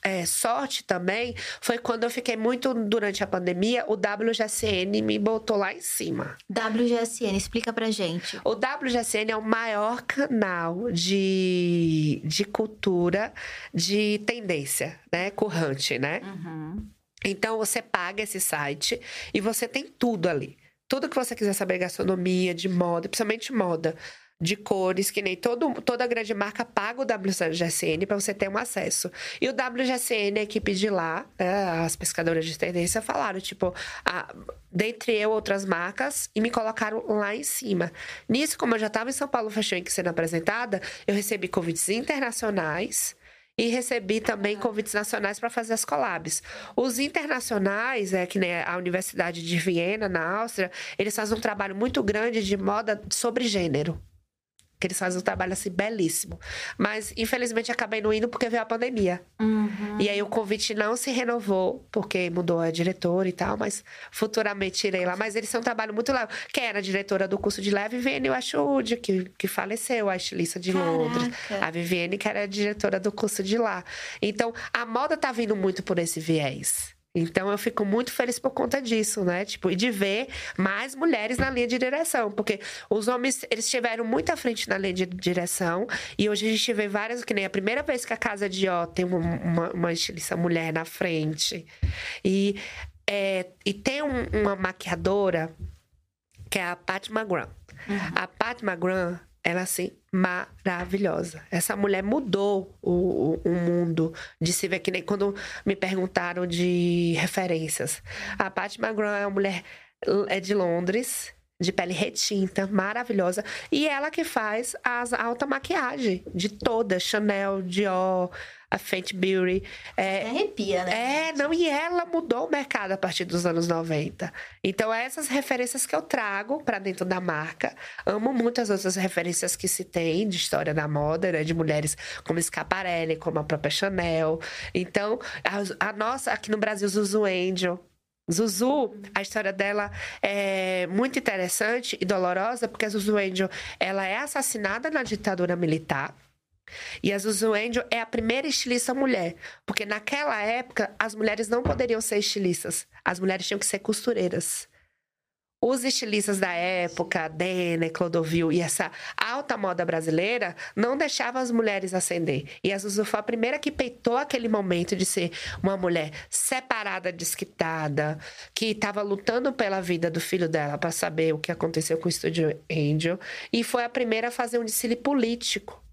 Speaker 3: é, sorte também foi quando eu fiquei muito durante a pandemia, o WGSN me botou lá em cima.
Speaker 1: WGSN, explica pra gente.
Speaker 3: O WGSN é o maior canal de, de cultura de tendência, né? Currante, né? Então você paga esse site e você tem tudo ali. Tudo que você quiser saber, gastronomia, de moda, principalmente moda, de cores, que nem todo, toda grande marca paga o WGSN para você ter um acesso. E o WGSN, a equipe de lá, né, as pescadoras de tendência, falaram, tipo, ah, dentre eu outras marcas, e me colocaram lá em cima. Nisso, como eu já estava em São Paulo Fashion Week sendo apresentada, eu recebi convites internacionais. E recebi também convites nacionais para fazer as collabs. Os internacionais, é que nem a Universidade de Viena, na Áustria, eles fazem um trabalho muito grande de moda sobre gênero. Que eles fazem um trabalho assim belíssimo. Mas infelizmente acabei não indo porque veio a pandemia.
Speaker 1: Uhum.
Speaker 3: E aí o convite não se renovou, porque mudou a diretora e tal, mas futuramente irei lá. Mas eles são um trabalho muito legal. Quem era diretora do curso de lá, é a Viviane Washwood, que, que faleceu, a estilista de
Speaker 1: Caraca.
Speaker 3: Londres. A Viviane, que era a diretora do curso de lá. Então, a moda tá vindo muito por esse viés. Então eu fico muito feliz por conta disso, né? Tipo, e de ver mais mulheres na linha de direção, porque os homens, eles estiveram muito à frente na linha de direção, e hoje a gente vê várias, que nem a primeira vez que a Casa de Ó tem uma, uma, uma estilista mulher na frente. E, é, e tem um- uma maquiadora que é a Pat McGrath. A Pat McGrath, ela assim, maravilhosa. Essa mulher mudou o, o, o mundo de se ver que nem quando me perguntaram de referências. A Pat McGrath é uma mulher é de Londres, de pele retinta, maravilhosa. E ela que faz as a alta maquiagem de todas, Chanel, Dior, a Fenty Beauty. É,
Speaker 1: Arrepia, né?
Speaker 3: é, não, e ela mudou o mercado a partir dos anos 90. Então, essas referências que eu trago para dentro da marca. Amo muitas outras referências que se tem de história da moda, né? De mulheres como Schiaparelli, como a própria Chanel. Então, a, a nossa, aqui no Brasil, Zuzu Angel. Zuzu, a história dela é muito interessante e dolorosa, porque a Zuzu Angel, ela é assassinada na ditadura militar. E a Zuzu Angel é a primeira estilista mulher. Porque naquela época, as mulheres não poderiam ser estilistas. As mulheres tinham que ser costureiras. Os estilistas da época, Dene, Clodovil e essa alta moda brasileira, não deixavam as mulheres ascender. E a Zuzu foi a primeira que peitou aquele momento de ser uma mulher separada, desquitada, que estava lutando pela vida do filho dela para saber o que aconteceu com o Estúdio Angel. E foi a primeira a fazer um desfile político.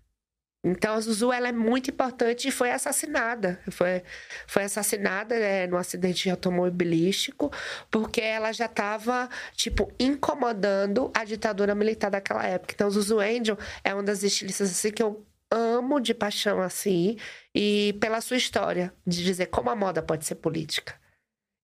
Speaker 3: Então, a Zuzu ela é muito importante e foi assassinada. Foi, foi assassinada é, num acidente automobilístico, porque ela já estava, tipo, incomodando a ditadura militar daquela época. Então, Zuzu Angel é uma das estilistas assim, que eu amo de paixão, assim, e pela sua história, de dizer como a moda pode ser política.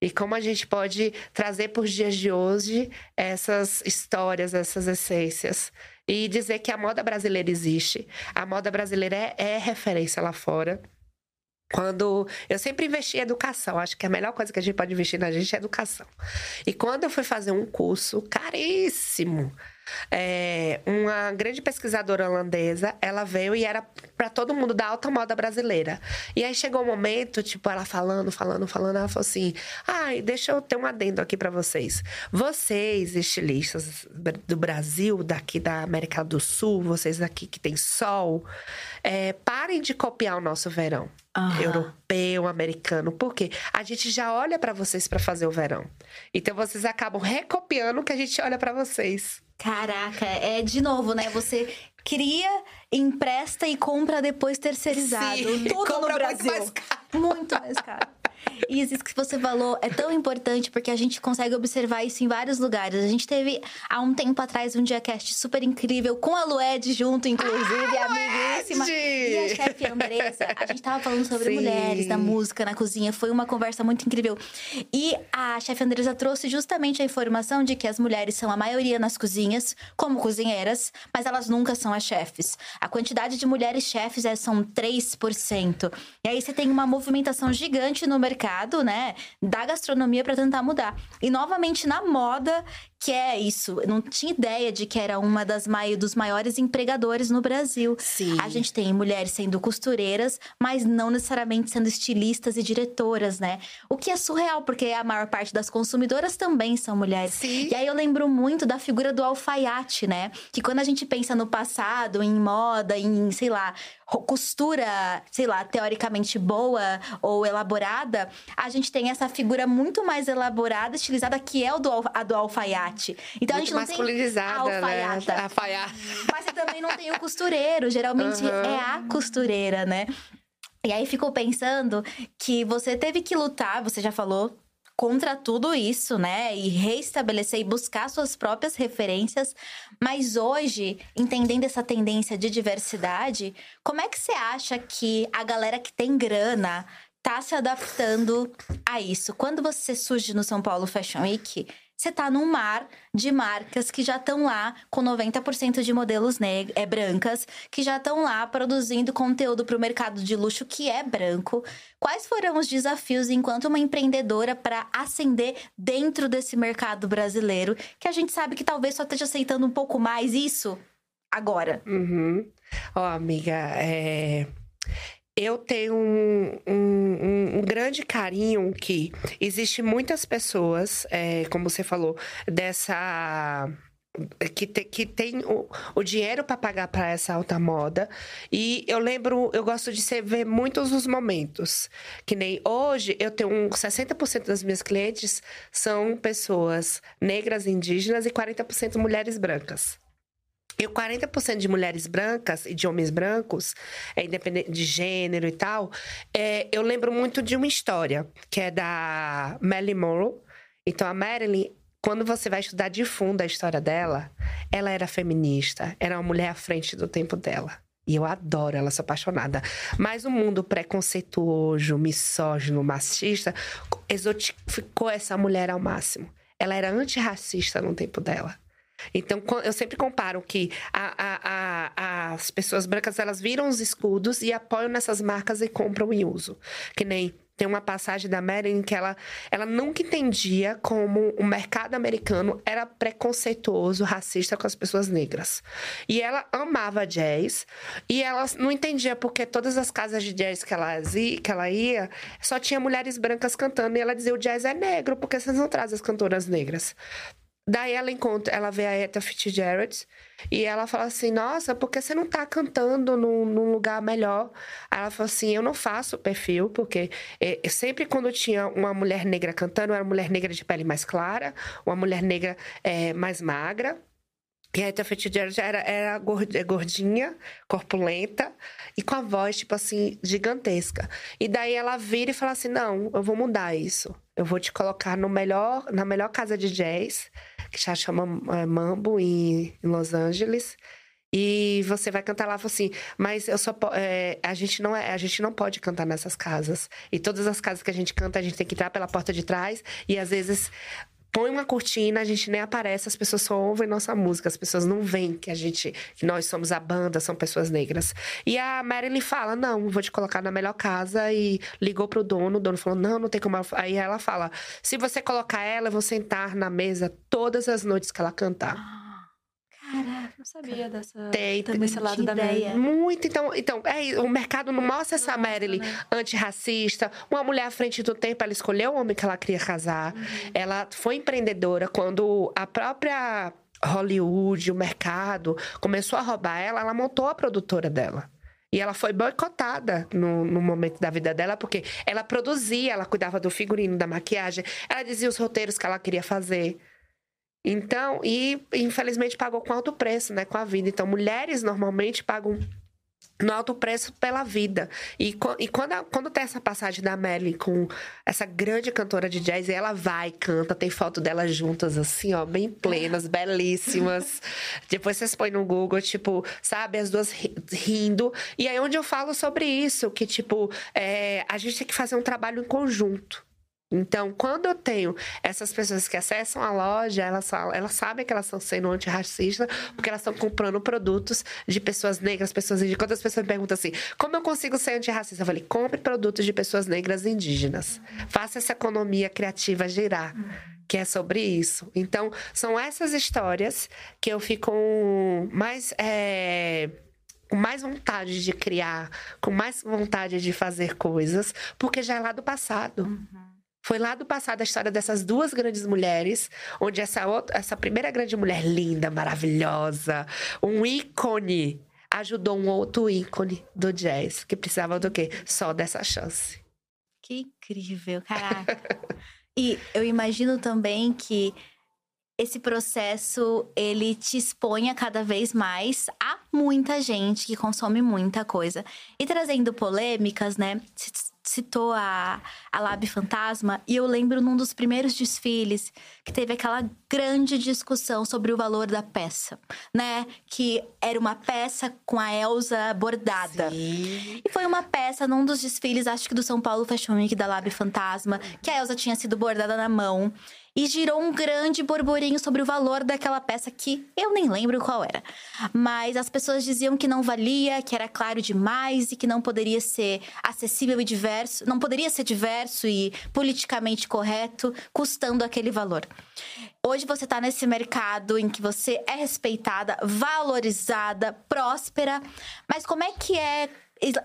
Speaker 3: E como a gente pode trazer para os dias de hoje essas histórias, essas essências. E dizer que a moda brasileira existe. A moda brasileira é, é referência lá fora. Quando eu sempre investi em educação, acho que a melhor coisa que a gente pode investir na gente é educação. E quando eu fui fazer um curso caríssimo, é, uma grande pesquisadora holandesa, ela veio e era para todo mundo da alta moda brasileira. E aí chegou um momento, tipo, ela falando, falando, falando, ela falou assim: "Ai, deixa eu ter um adendo aqui para vocês. Vocês estilistas do Brasil, daqui da América do Sul, vocês aqui que tem sol, é, parem de copiar o nosso verão." europeu, americano. Por quê? A gente já olha para vocês para fazer o verão. Então vocês acabam recopiando o que a gente olha para vocês.
Speaker 1: Caraca, é de novo, né? Você cria, empresta e compra depois terceirizado.
Speaker 3: Sim,
Speaker 1: Tudo no
Speaker 3: muito
Speaker 1: Brasil.
Speaker 3: mais caro.
Speaker 1: Muito mais caro. Isso que você falou é tão importante porque a gente consegue observar isso em vários lugares. A gente teve há um tempo atrás um diacast super incrível com a Lued junto, inclusive,
Speaker 3: Ah,
Speaker 1: amiguíssima. E a chefe Andressa. A gente tava falando sobre
Speaker 3: Sim.
Speaker 1: mulheres na música, na cozinha. Foi uma conversa muito incrível. E a chefe Andressa trouxe justamente a informação de que as mulheres são a maioria nas cozinhas, como cozinheiras, mas elas nunca são as chefes. A quantidade de mulheres chefes é, são 3%. E aí você tem uma movimentação gigante no mercado, né, da gastronomia para tentar mudar. E novamente na moda, que é isso. Eu não tinha ideia de que era uma das mai dos maiores empregadores no Brasil.
Speaker 3: Sim.
Speaker 1: A gente tem mulheres sendo costureiras, mas não necessariamente sendo estilistas e diretoras, né? O que é surreal, porque a maior parte das consumidoras também são mulheres.
Speaker 3: Sim.
Speaker 1: E aí eu lembro muito da figura do alfaiate, né? Que quando a gente pensa no passado, em moda, em, sei lá, costura, sei lá, teoricamente boa ou elaborada, a gente tem essa figura muito mais elaborada, estilizada, que é o do, a do alfaiate. Então a
Speaker 3: Muito
Speaker 1: gente não tem a
Speaker 3: masculinizada, né?
Speaker 1: alfaiata.
Speaker 3: Alfaiata.
Speaker 1: Mas você também não tem o costureiro. Geralmente é a costureira, né? E aí ficou pensando que você teve que lutar, você já falou, contra tudo isso, né? E reestabelecer e buscar suas próprias referências. Mas hoje, entendendo essa tendência de diversidade, como é que você acha que a galera que tem grana tá se adaptando a isso? Quando você surge no São Paulo Fashion Week, você tá num mar de marcas que já estão lá com 90% de modelos é, brancas, que já estão lá produzindo conteúdo para o mercado de luxo que é branco. Quais foram os desafios enquanto uma empreendedora para ascender dentro desse mercado brasileiro, que a gente sabe que talvez só esteja aceitando um pouco mais isso agora?
Speaker 3: Uhum. Ó, amiga, é eu tenho um, um, um, grande carinho que existe muitas pessoas, é, como você falou, dessa que, te, que tem o, o dinheiro para pagar para essa alta moda. E eu lembro, eu gosto de ser, ver muitos os momentos. Que nem hoje, eu tenho um 60% das minhas clientes são pessoas negras, indígenas e 40% mulheres brancas. E 40% de mulheres brancas e de homens brancos, é, independente de gênero e tal, é, eu lembro muito de uma história, que é da Marilyn Monroe. Então, a Marilyn, quando você vai estudar de fundo a história dela, ela era feminista, era uma mulher à frente do tempo dela. E eu adoro ela, sou apaixonada. Mas o mundo preconceituoso, misógino, machista, exotificou essa mulher ao máximo. Ela era antirracista no tempo dela. Então, eu sempre comparo que a, a, a, as pessoas brancas, elas viram os escudos e apoiam nessas marcas e compram e usam. Que nem tem uma passagem da Marilyn que ela, ela nunca entendia como o mercado americano era preconceituoso, racista com as pessoas negras. E ela amava jazz e ela não entendia porque todas as casas de jazz que ela, que ela ia só tinha mulheres brancas cantando e ela dizia o jazz é negro, porque vocês não trazem as cantoras negras? Daí ela encontra, ela vê a Etta Fitzgerald e ela fala assim: Nossa, por que você não tá cantando num, num lugar melhor? Aí ela fala assim: Eu não faço perfil, porque é, sempre quando tinha uma mulher negra cantando, era uma mulher negra de pele mais clara, uma mulher negra é, mais magra. E a Etta Fitzgerald era, era gordinha, corpulenta e com a voz, tipo assim, gigantesca. E daí ela vira e fala assim: Não, eu vou mudar isso. Eu vou te colocar no melhor, na melhor casa de jazz, que já chama é, Mambo, em, em Los Angeles. E você vai cantar lá, assim, mas eu só é, a gente não é, a gente não pode cantar nessas casas. E todas as casas que a gente canta, a gente tem que entrar pela porta de trás e às vezes põe uma cortina, a gente nem aparece, as pessoas só ouvem nossa música, as pessoas não veem que a gente, que nós somos a banda, são pessoas negras. E a Marilyn fala: "Não, vou te colocar na melhor casa" e ligou pro dono, o dono falou: "Não, não tem como". Aí ela fala: "Se você colocar ela, eu vou sentar na mesa todas as noites que ela cantar".
Speaker 2: Caraca, não sabia dessa.
Speaker 3: Tem,
Speaker 2: também esse lado da ideia.
Speaker 3: Muito. Então, então é, o mercado não mostra essa Marilyn
Speaker 2: né?
Speaker 3: antirracista. Uma mulher à frente do tempo, ela escolheu o homem que ela queria casar. Uhum. Ela foi empreendedora quando a própria Hollywood, o mercado, começou a roubar ela, ela montou a produtora dela. E ela foi boicotada no, no, momento da vida dela, porque ela produzia, ela cuidava do figurino, da maquiagem, ela dizia os roteiros que ela queria fazer. Então, e infelizmente pagou com alto preço, né? Com a vida. Então, mulheres normalmente pagam no alto preço pela vida. E, e quando, quando tem essa passagem da Melly com essa grande cantora de jazz, ela vai, canta, tem foto delas juntas, assim, ó, bem plenas, belíssimas. Depois vocês põem no Google, tipo, sabe, as duas rindo. E aí onde eu falo sobre isso, que, tipo, é, a gente tem que fazer um trabalho em conjunto. Então, quando eu tenho essas pessoas que acessam a loja, elas, elas sabem que elas estão sendo antirracistas, porque elas estão comprando produtos de pessoas negras, pessoas indígenas. Quando as pessoas me perguntam assim, como eu consigo ser antirracista? Eu falei, compre produtos de pessoas negras e indígenas. Faça essa economia criativa girar. Que é sobre isso. Então, são essas histórias que eu fico mais. É com mais vontade de criar, com mais vontade de fazer coisas, porque já é lá do passado. Uhum. Foi lá do passado a história dessas duas grandes mulheres, onde essa, outra, essa primeira grande mulher linda, maravilhosa, um ícone, ajudou um outro ícone do jazz, que precisava do quê? Só dessa chance.
Speaker 1: Que incrível, caraca. e eu imagino também que esse processo ele te exponha cada vez mais a muita gente que consome muita coisa. E trazendo polêmicas, né? Citou a, a Lab Fantasma e eu lembro num dos primeiros desfiles que teve aquela grande discussão sobre o valor da peça, né? Que era uma peça com a Elsa bordada. Sim. E foi uma peça num dos desfiles, acho que do São Paulo Fashion Week da Lab Fantasma, que a Elsa tinha sido bordada na mão. E girou um grande burburinho sobre o valor daquela peça que eu nem lembro qual era. Mas as pessoas diziam que não valia, que era claro demais e que não poderia ser acessível e diverso, não poderia ser diverso e politicamente correto, custando aquele valor. Hoje você está nesse mercado em que você é respeitada, valorizada, próspera, mas como é que é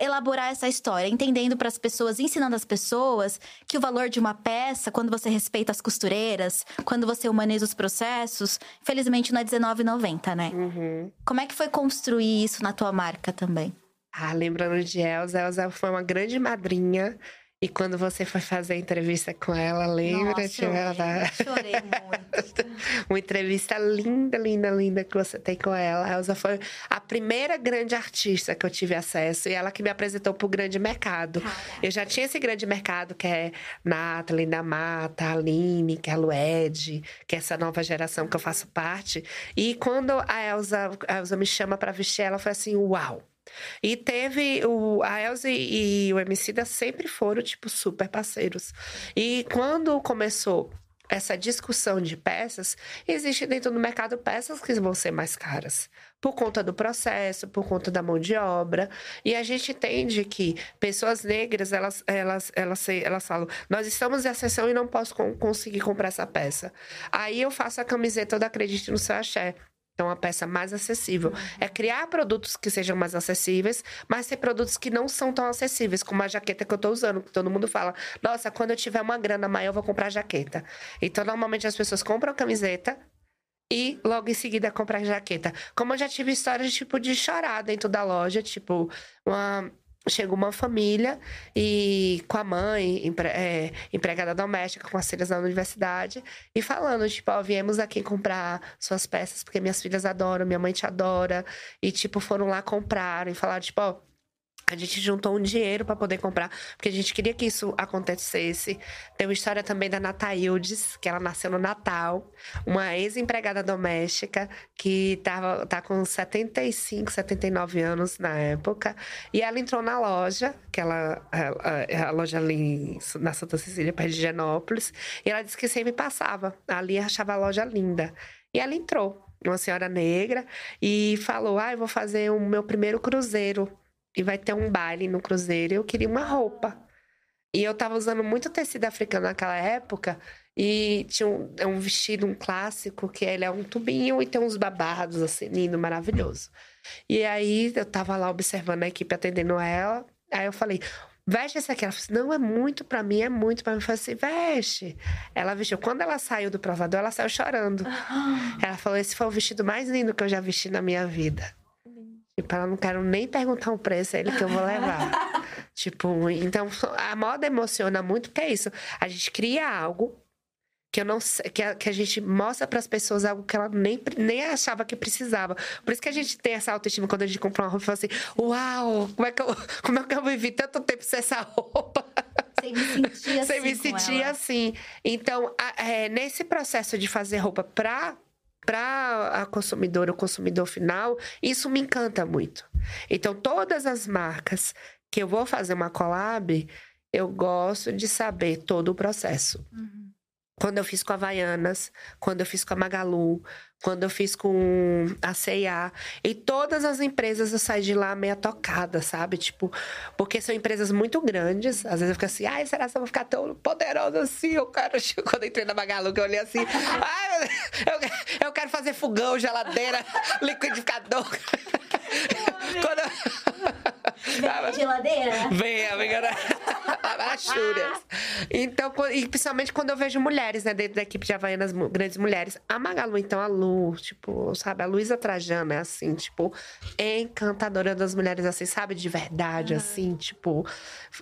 Speaker 1: elaborar essa história, entendendo para as pessoas, ensinando as pessoas que o valor de uma peça, quando você respeita as costureiras, quando você humaniza os processos, felizmente não é R$19,90, né?
Speaker 3: Uhum.
Speaker 1: Como é que foi construir isso na tua marca também?
Speaker 3: Ah, lembrando de Elza, Elza foi uma grande madrinha e quando você foi fazer a entrevista com ela, lembra?
Speaker 1: Nossa,
Speaker 3: Tipo, ela
Speaker 1: Chorei muito.
Speaker 3: Uma entrevista linda, linda, linda que você tem com ela. A Elza foi a primeira grande artista que eu tive acesso e ela que me apresentou pro grande mercado. Eu já tinha esse grande mercado que é Nathalie da Mata, a Aline, que é a Lued, que é essa nova geração que eu faço parte. E quando a Elza, a Elza me chama para vestir ela, foi assim, uau! E teve o a Elza e o Emicida sempre foram tipo super parceiros. E quando começou essa discussão de peças, existe dentro do mercado peças que vão ser mais caras. Por conta do processo, por conta da mão de obra. E a gente entende que pessoas negras, elas, elas, elas, elas falam, nós estamos em ascensão e não posso con- conseguir comprar essa peça. Aí eu faço a camiseta do Acredite no Seu Axé. Então, uma peça mais acessível. É criar produtos que sejam mais acessíveis, mas ter produtos que não são tão acessíveis, como a jaqueta que eu tô usando, que todo mundo fala, nossa, quando eu tiver uma grana maior, eu vou comprar jaqueta. Então, normalmente as pessoas compram camiseta e logo em seguida compram jaqueta. Como eu já tive histórias, tipo, de chorar dentro da loja, tipo, uma chega uma família e com a mãe, empre- é, empregada doméstica, com as filhas da universidade, e falando, tipo, ó, viemos aqui comprar suas peças porque minhas filhas adoram, minha mãe te adora. E, tipo, foram lá comprar e falaram, tipo, ó. A gente juntou um dinheiro para poder comprar, porque a gente queria que isso acontecesse. Tem uma história também da Nataildes, que ela nasceu no Natal, uma ex-empregada doméstica que tava, tá com 75, 79 anos na época. E ela entrou na loja, que ela, a, a- loja ali na Santa Cecília, perto de Genópolis, e ela disse que sempre passava ali achava a loja linda. E ela entrou, uma senhora negra, e falou: Ah, eu vou fazer o meu primeiro cruzeiro. E vai ter um baile no cruzeiro. E eu queria uma roupa. E eu tava usando muito tecido africano naquela época. E tinha um, é um vestido, um clássico, que ele é um tubinho e tem uns babados, assim, lindo, maravilhoso. E aí eu tava lá observando a equipe atendendo ela. Aí eu falei, veste esse aqui. Ela falou assim, não, é muito pra mim, é muito pra mim. Eu falei assim, veste. Ela vestiu. Quando ela saiu do provador, ela saiu chorando. Ela falou, esse foi o vestido mais lindo que eu já vesti na minha vida. Tipo, ela não quero nem perguntar o preço, é ele que eu vou levar. tipo, então a moda emociona muito, porque é isso. A gente cria algo que eu não que a, que a gente mostra para as pessoas algo que ela nem, nem achava que precisava. Por isso que a gente tem essa autoestima quando a gente compra uma roupa e fala assim: Uau, como é que eu, como é que eu vivi tanto tempo sem essa roupa?
Speaker 1: Sem me sentir assim.
Speaker 3: Sem me
Speaker 1: com
Speaker 3: sentir assim. Então, a- é, nesse processo de fazer roupa para para a consumidora, o consumidor final, isso me encanta muito. Então, todas as marcas que eu vou fazer uma collab, eu gosto de saber todo o processo. Quando eu fiz com a Havaianas, quando eu fiz com a Magalu, quando eu fiz com a C&A. E todas as empresas eu saí de lá meia tocada, sabe? Tipo, porque são empresas muito grandes. Às vezes eu fico assim, ai, será que eu vou ficar tão poderosa assim? Eu quero... Quando eu entrei na Magalu, que eu olhei assim, ai, eu, eu quero fazer fogão, geladeira, liquidificador. Quando eu...
Speaker 1: Geladeira?
Speaker 3: Vem, amiga. Achúrias. Então, e principalmente quando eu vejo mulheres, né, dentro da equipe de Havaianas, grandes mulheres. A Magalu, então, a Lu, tipo, sabe? A Luísa Trajano é assim, tipo, encantadora das mulheres, assim, sabe? De verdade, assim, tipo,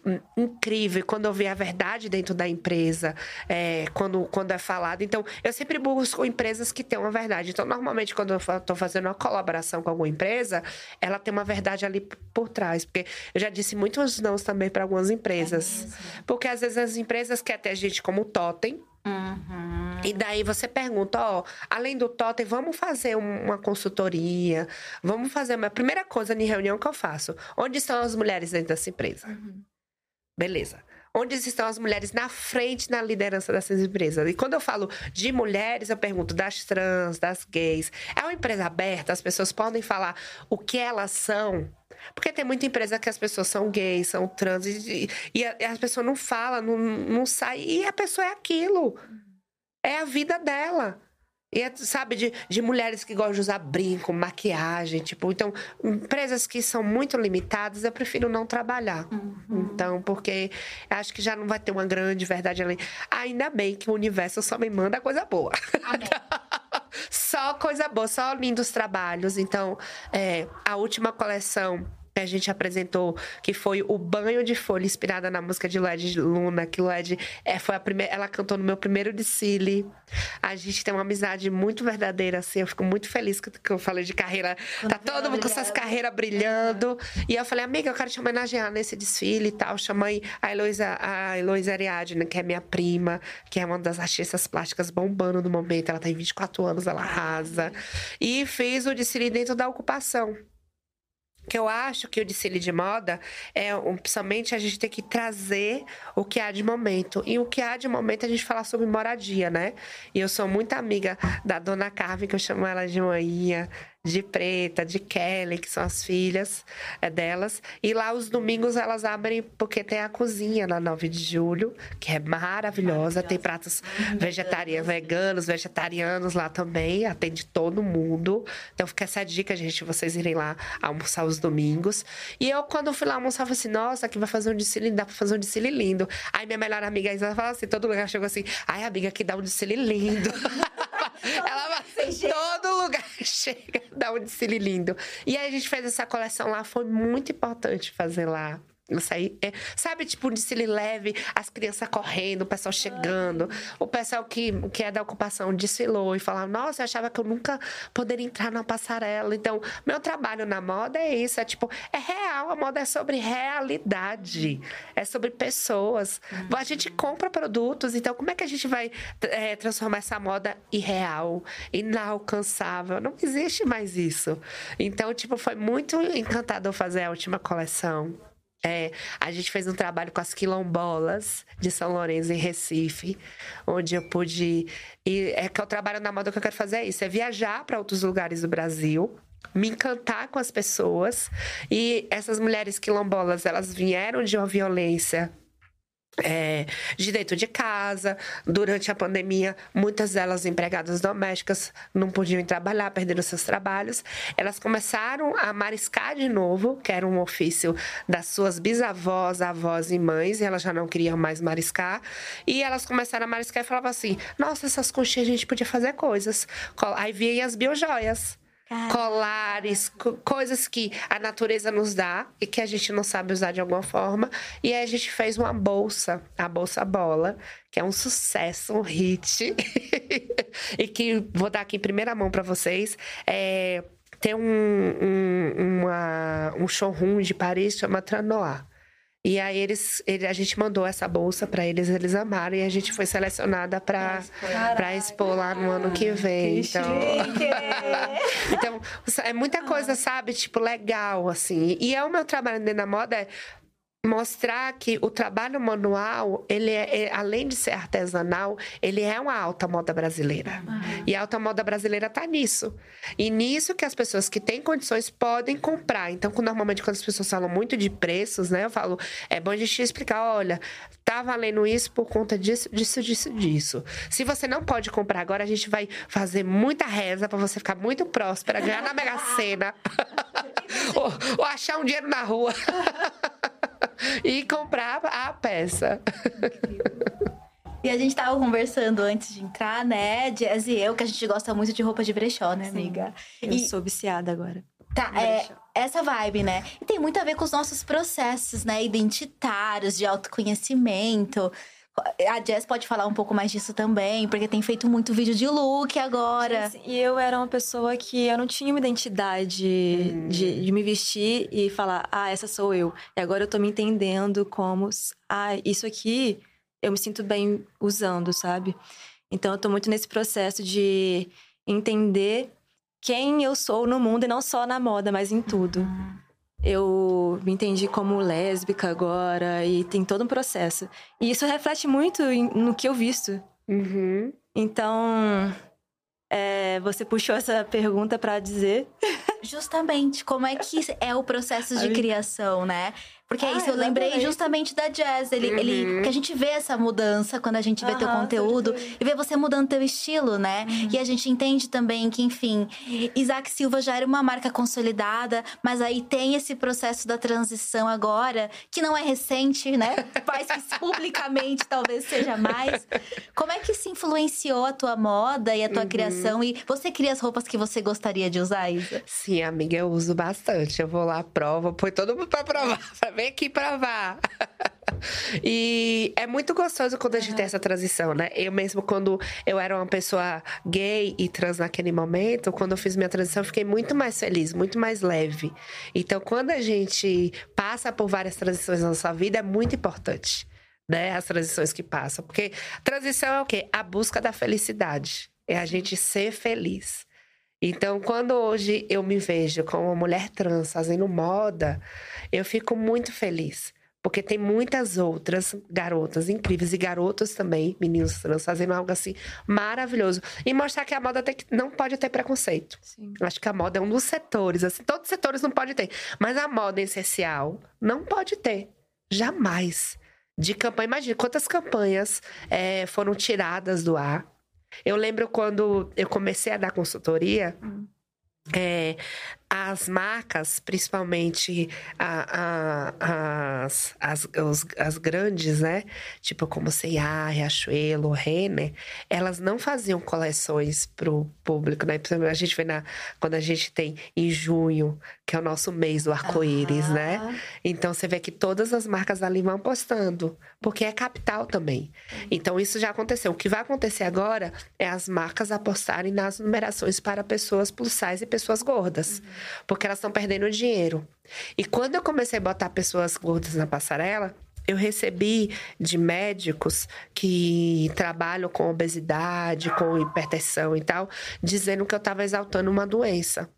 Speaker 3: in- incrível. Quando eu vi a verdade dentro da empresa, é, quando, quando é falado. Então, eu sempre busco empresas que têm uma verdade. Então, normalmente, quando eu tô fazendo uma colaboração com alguma empresa, ela tem uma verdade ali por trás. Porque eu já disse muitos não também para algumas empresas. Porque às vezes as empresas querem ter gente como totem. E daí você pergunta, ó, além do totem, vamos fazer um- uma consultoria, vamos fazer uma primeira coisa em reunião que eu faço. Onde estão as mulheres dentro dessa empresa? Beleza. onde estão as mulheres na frente, na liderança dessas empresas. E quando eu falo de mulheres, eu pergunto das trans, das gays. É uma empresa aberta, as pessoas podem falar o que elas são. Porque tem muita empresa que as pessoas são gays, são trans, e, e a, a pessoa não fala, não, não sai, e a pessoa é aquilo. É a vida dela. E é, sabe, de, de mulheres que gostam de usar brinco, maquiagem, tipo, então, empresas que são muito limitadas, eu prefiro não trabalhar.
Speaker 1: Uhum.
Speaker 3: Então, porque acho que já não vai ter uma grande verdade ali. Ainda bem que o universo só me manda coisa boa. só coisa boa, só lindos trabalhos. Então, é, a última coleção que a gente apresentou, que foi o Banho de Folha, inspirada na música de Led Luna, que Led é, foi a primeira, ela cantou no meu primeiro desfile. A gente tem uma amizade muito verdadeira, assim, eu fico muito feliz que, que eu falei de carreira. tá todo mundo com suas carreiras brilhando. E eu falei, amiga, eu quero te homenagear nesse desfile e tal. Chamei a Heloísa, a Heloísa Ariadne, que é minha prima, que é uma das artistas plásticas bombando no momento. Ela tem 24 anos, ela arrasa. E fiz o desfile dentro da ocupação que eu acho que o desfile de moda é principalmente a gente tem que trazer o que há de momento. E o que há de momento é a gente falar sobre moradia, né? E eu sou muito amiga da dona Carmen, que eu chamo ela de manhinha de Preta, de Kelly, que são as filhas é, delas. E lá os domingos elas abrem, porque tem a cozinha na 9 de julho, que é maravilhosa. Tem pratos vegetarianos, veganos, vegetarianos lá também. Atende todo mundo. Então fica essa dica, gente, vocês irem lá almoçar os domingos. E eu, quando fui lá almoçar, falei assim: nossa, aqui vai fazer um desfile, dá pra fazer um desfile lindo. Aí minha melhor amiga Isa fala assim: todo lugar chegou assim, ai, amiga, aqui dá um desfile lindo. Ela todo lugar chega, um desfile lindo. E aí a gente fez essa coleção lá, foi muito importante fazer lá. Isso aí, é, sabe, tipo, um desfile leve, as crianças correndo, o pessoal chegando. O pessoal que, que é da ocupação desfilou e falava, nossa, eu achava que eu nunca poderia entrar na passarela. Então, meu trabalho na moda é isso, é tipo, é real, a moda é sobre realidade, é sobre pessoas. A gente compra produtos, então como é que a gente vai é, transformar essa moda irreal, inalcançável? Não existe mais isso. Então, tipo, foi muito encantador fazer a última coleção. É, a gente fez um trabalho com as quilombolas de São Lourenço, em Recife, onde eu pude. E é que eu trabalho na moda que eu quero fazer é isso: é viajar para outros lugares do Brasil, me encantar com as pessoas. E essas mulheres quilombolas, elas vieram de uma violência é, de dentro de casa. Durante a pandemia, muitas delas empregadas domésticas não podiam trabalhar, perderam seus trabalhos. Elas começaram a mariscar de novo, que era um ofício das suas bisavós, avós e mães, e elas já não queriam mais mariscar. E elas começaram a mariscar e falavam assim: nossa, essas conchinhas a gente podia fazer coisas. Aí vinham as biojoias.
Speaker 1: Caramba.
Speaker 3: Colares, co coisas que a natureza nos dá e que a gente não sabe usar de alguma forma. E aí a gente fez uma bolsa, a Bolsa Bola, que é um sucesso, um hit. e que vou dar aqui em primeira mão para vocês. É, tem um, um, uma, um showroom de Paris chama Tranois. E aí eles, ele, a gente mandou essa bolsa para eles, eles amaram e a gente foi selecionada para para expor lá no ano que vem.
Speaker 2: Que
Speaker 3: então, então é muita coisa, sabe? Tipo legal assim. E é o meu trabalho dentro da moda é mostrar que o trabalho manual, ele é, é, além de ser artesanal, ele é uma alta moda brasileira. E a alta moda brasileira está nisso. E nisso que as pessoas que têm condições podem comprar. Então, normalmente quando as pessoas falam muito de preços, né, eu falo, é bom a gente explicar, olha, tá valendo isso por conta disso, disso, disso, disso. Se você não pode comprar agora, a gente vai fazer muita reza para você ficar muito próspera, ganhar na Mega Sena. ou, ou achar um dinheiro na rua. e comprar a peça.
Speaker 1: E a gente tava conversando antes de entrar, né, Jazz e eu, que a gente gosta muito de roupa de brechó, né, amiga?
Speaker 2: Eu
Speaker 1: E-
Speaker 2: sou viciada agora.
Speaker 1: Tá, é essa vibe, né? E tem muito a ver com os nossos processos, né? Identitários, de autoconhecimento. A Jess pode falar um pouco mais disso também, porque tem feito muito vídeo de look agora.
Speaker 2: E eu era uma pessoa que eu não tinha uma identidade de, de me vestir e falar, ah, essa sou eu. E agora eu tô me entendendo como, ah, isso aqui eu me sinto bem usando, sabe? Então eu tô muito nesse processo de entender quem eu sou no mundo e não só na moda, mas em tudo. Eu me entendi como lésbica agora e tem todo um processo. E isso reflete muito no que eu visto.
Speaker 3: Uhum.
Speaker 2: Então, é, você puxou essa pergunta pra dizer.
Speaker 1: Justamente, como é que é o processo de criação, né? Porque é
Speaker 2: Ah,
Speaker 1: isso, eu lembrei
Speaker 2: exatamente.
Speaker 1: justamente da Jazz. Ele,
Speaker 3: Uhum.
Speaker 1: ele, que a gente vê essa mudança quando a gente vê teu
Speaker 2: Aham,
Speaker 1: conteúdo e vê você mudando teu estilo, né?
Speaker 2: Uhum.
Speaker 1: E a gente entende também que, enfim, Isaac Silva já era uma marca consolidada, mas aí tem esse processo da transição agora, que não é recente, né? Mas que publicamente talvez seja mais. Como é que se influenciou a tua moda e a
Speaker 3: Uhum.
Speaker 1: tua criação? E você cria as roupas que você gostaria de usar, Isa?
Speaker 3: Sim, amiga, eu uso bastante. Eu vou lá, provo, põe todo mundo pra provar. Vem aqui provar. e é muito gostoso quando a gente tem essa transição, né? Eu mesmo, quando eu era uma pessoa gay e trans naquele momento, quando eu fiz minha transição, eu fiquei muito mais feliz, muito mais leve. Então, quando a gente passa por várias transições na nossa vida, é muito importante. Né, as transições que passam. Porque transição é o quê? A busca da felicidade. É a gente ser feliz. Então, quando hoje eu me vejo como uma mulher trans fazendo moda, eu fico muito feliz. Porque tem muitas outras garotas incríveis e garotos também, meninos trans, fazendo algo assim maravilhoso. E mostrar que a moda tem que- não pode ter preconceito.
Speaker 2: Sim.
Speaker 3: Acho que a moda é um dos setores, assim, todos os setores não pode ter. Mas a moda essencial não pode ter. Jamais. De campanha, imagina quantas campanhas eh, foram tiradas do ar. Eu lembro quando eu comecei a dar consultoria, é, as marcas, principalmente a- a- as, as, os- as grandes, né? Tipo como C&A, Riachuelo, Renner, elas não faziam coleções pro público, né? Por exemplo, A gente vê na, quando a gente tem em junho, que é o nosso mês do arco-íris, né? Então você vê que todas as marcas ali vão postando, porque é capital também. Então isso já aconteceu. O que vai acontecer agora é as marcas apostarem nas numerações para pessoas plus size e pessoas gordas, porque elas estão perdendo dinheiro. E quando eu comecei a botar pessoas gordas na passarela, eu recebi de médicos que trabalham com obesidade, com hipertensão e tal, dizendo que eu estava exaltando uma doença.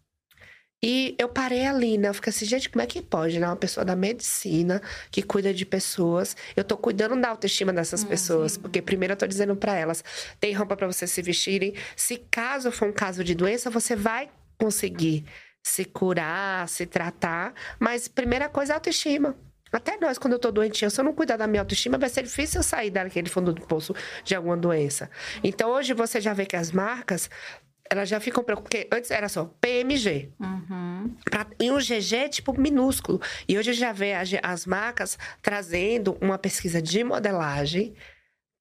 Speaker 3: E eu parei ali, né? Eu fiquei assim, gente, como é que pode, né? Uma pessoa da medicina que cuida de pessoas. Eu tô cuidando da autoestima dessas pessoas. Porque primeiro eu tô dizendo pra elas: tem roupa pra vocês se vestirem. Se caso for um caso de doença, você vai conseguir se curar, se tratar. Mas primeira coisa é a autoestima. Até nós, quando eu tô doentinha, se eu não cuidar da minha autoestima, vai ser difícil eu sair daquele fundo do poço de alguma doença. Então, hoje você já vê que as marcas, elas já ficam preocupadas. Porque antes era só PMG. Pra- e um GG, tipo, minúsculo. E hoje já vê as, as marcas trazendo uma pesquisa de modelagem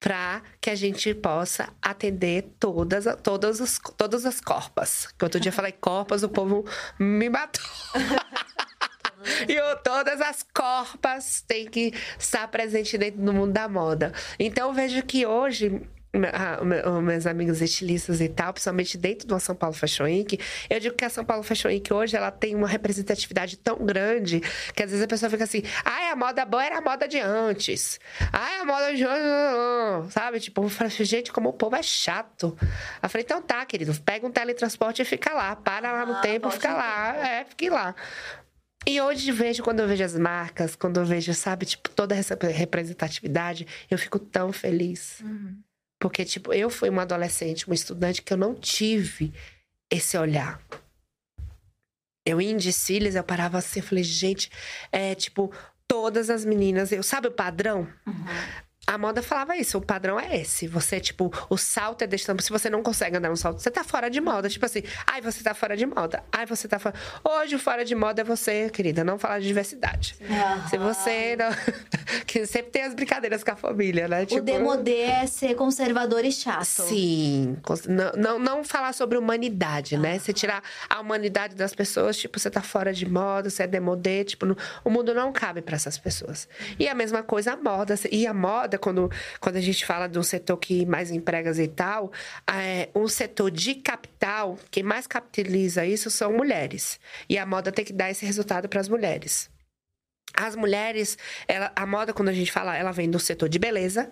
Speaker 3: para que a gente possa atender todas, todas, as, todas as corpas. Que outro dia eu falei corpas, o povo me matou. E todas as corpas têm que estar presentes dentro do mundo da moda. Então, eu vejo que hoje, me- ah, me- os meus amigos estilistas e tal, principalmente dentro do São Paulo Fashion Week, eu digo que a São Paulo Fashion Week hoje ela tem uma representatividade tão grande que às vezes a pessoa fica assim: ai, a moda boa era a moda de antes. Ai, a moda de hoje. Sabe? Tipo, eu falo assim, gente, como o povo é chato. Eu falei: então tá, querido, pega um teletransporte e fica lá. Para lá no
Speaker 1: Ah,
Speaker 3: tempo, fica lá. É, fique lá. E hoje vejo, quando eu vejo as marcas, quando eu vejo, sabe, tipo, toda essa representatividade, eu fico tão feliz. Porque, tipo, eu fui uma adolescente, uma estudante que eu não tive esse olhar. Eu ia em desfiles, eu parava assim, eu falei, gente, é tipo, todas as meninas, eu sabe o padrão? A moda falava isso, o padrão é esse. Você, tipo, o salto é desse tamanho. Se você não consegue andar no salto, você tá fora de moda. Tipo assim, ai, você tá fora de moda. Ai, você tá fora. Hoje, o fora de moda é você, querida, não falar de diversidade. Se você não. que sempre tem as brincadeiras com a família, né?
Speaker 1: O demodê é ser conservador e chato.
Speaker 3: Sim. Não, não, não falar sobre humanidade, né? Você tirar a humanidade das pessoas, tipo, você tá fora de moda, você é demodê, tipo, não- o mundo não cabe para essas pessoas. E a mesma coisa a moda. E a moda, quando, quando a gente fala de um setor que mais empregas e tal, é, um setor de capital, quem mais capitaliza isso são mulheres. E a moda tem que dar esse resultado para as mulheres. As mulheres, ela- a moda, quando a gente fala, ela vem do setor de beleza,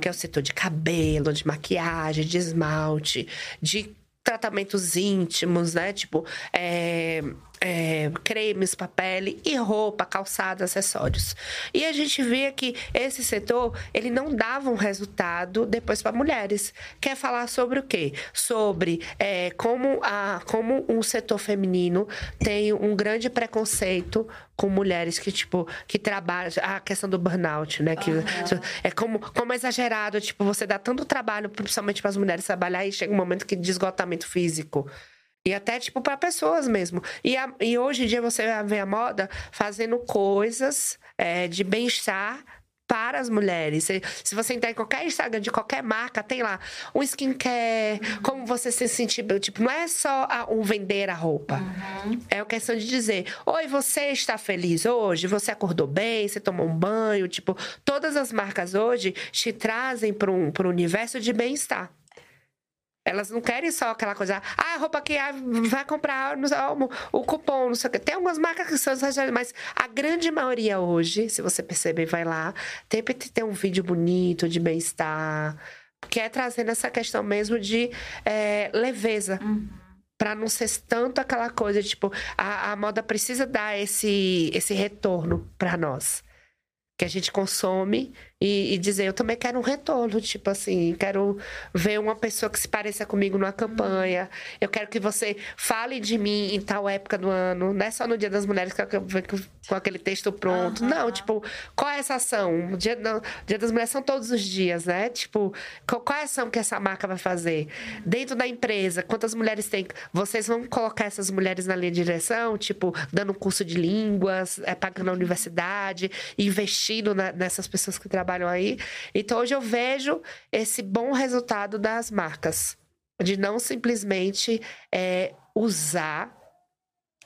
Speaker 3: que é o setor de cabelo, de maquiagem, de esmalte, de tratamentos íntimos, né? Tipo, é, é, cremes para pele e roupa, calçado, acessórios. E a gente via que esse setor ele não dava um resultado depois para mulheres. Quer falar sobre o quê? Sobre é, como a como um setor feminino tem um grande preconceito com mulheres que tipo que trabalham a questão do burnout, né? Que uhum. é como como é exagerado, tipo você dá tanto trabalho principalmente para as mulheres trabalhar e chega um momento que de esgotamento físico. E até, tipo, para pessoas mesmo. E, a, e hoje em dia você vê a moda fazendo coisas é, de bem-estar para as mulheres. Se, se, você entrar em qualquer Instagram de qualquer marca, tem lá um skincare, uhum. como você se sentir. Tipo, não é só a, um vender a roupa. Uhum. É a questão de dizer: Oi, você está feliz hoje? Você acordou bem? Você tomou um banho? Tipo, todas as marcas hoje te trazem para um, um universo de bem-estar. Elas não querem só aquela coisa, ah, a roupa que vai comprar o, o cupom, não sei o que. Tem algumas marcas que são exageradas, mas a grande maioria hoje, se você perceber, vai lá, tem que ter um vídeo bonito, de bem-estar, que é trazendo essa questão mesmo de é, leveza. Uhum. Pra não ser tanto aquela coisa, tipo, a, a moda precisa dar esse, esse retorno para nós. Que a gente consome e, e, dizer, eu também quero um retorno, tipo assim, quero ver uma pessoa que se pareça comigo numa campanha. Eu quero que você fale de mim em tal época do ano, não é só no Dia das Mulheres que eu ver com aquele texto pronto. Uhum. Não, tipo, qual é essa ação? O dia, não, dia das Mulheres são todos os dias, né? Tipo, qual, qual é a ação que essa marca vai fazer? Dentro da empresa, quantas mulheres tem? Vocês vão colocar essas mulheres na linha de direção, tipo, dando um curso de línguas, é, pagando a universidade, investindo na, nessas pessoas que trabalham trabalham aí. Então hoje eu vejo esse bom resultado das marcas, de não simplesmente é, usar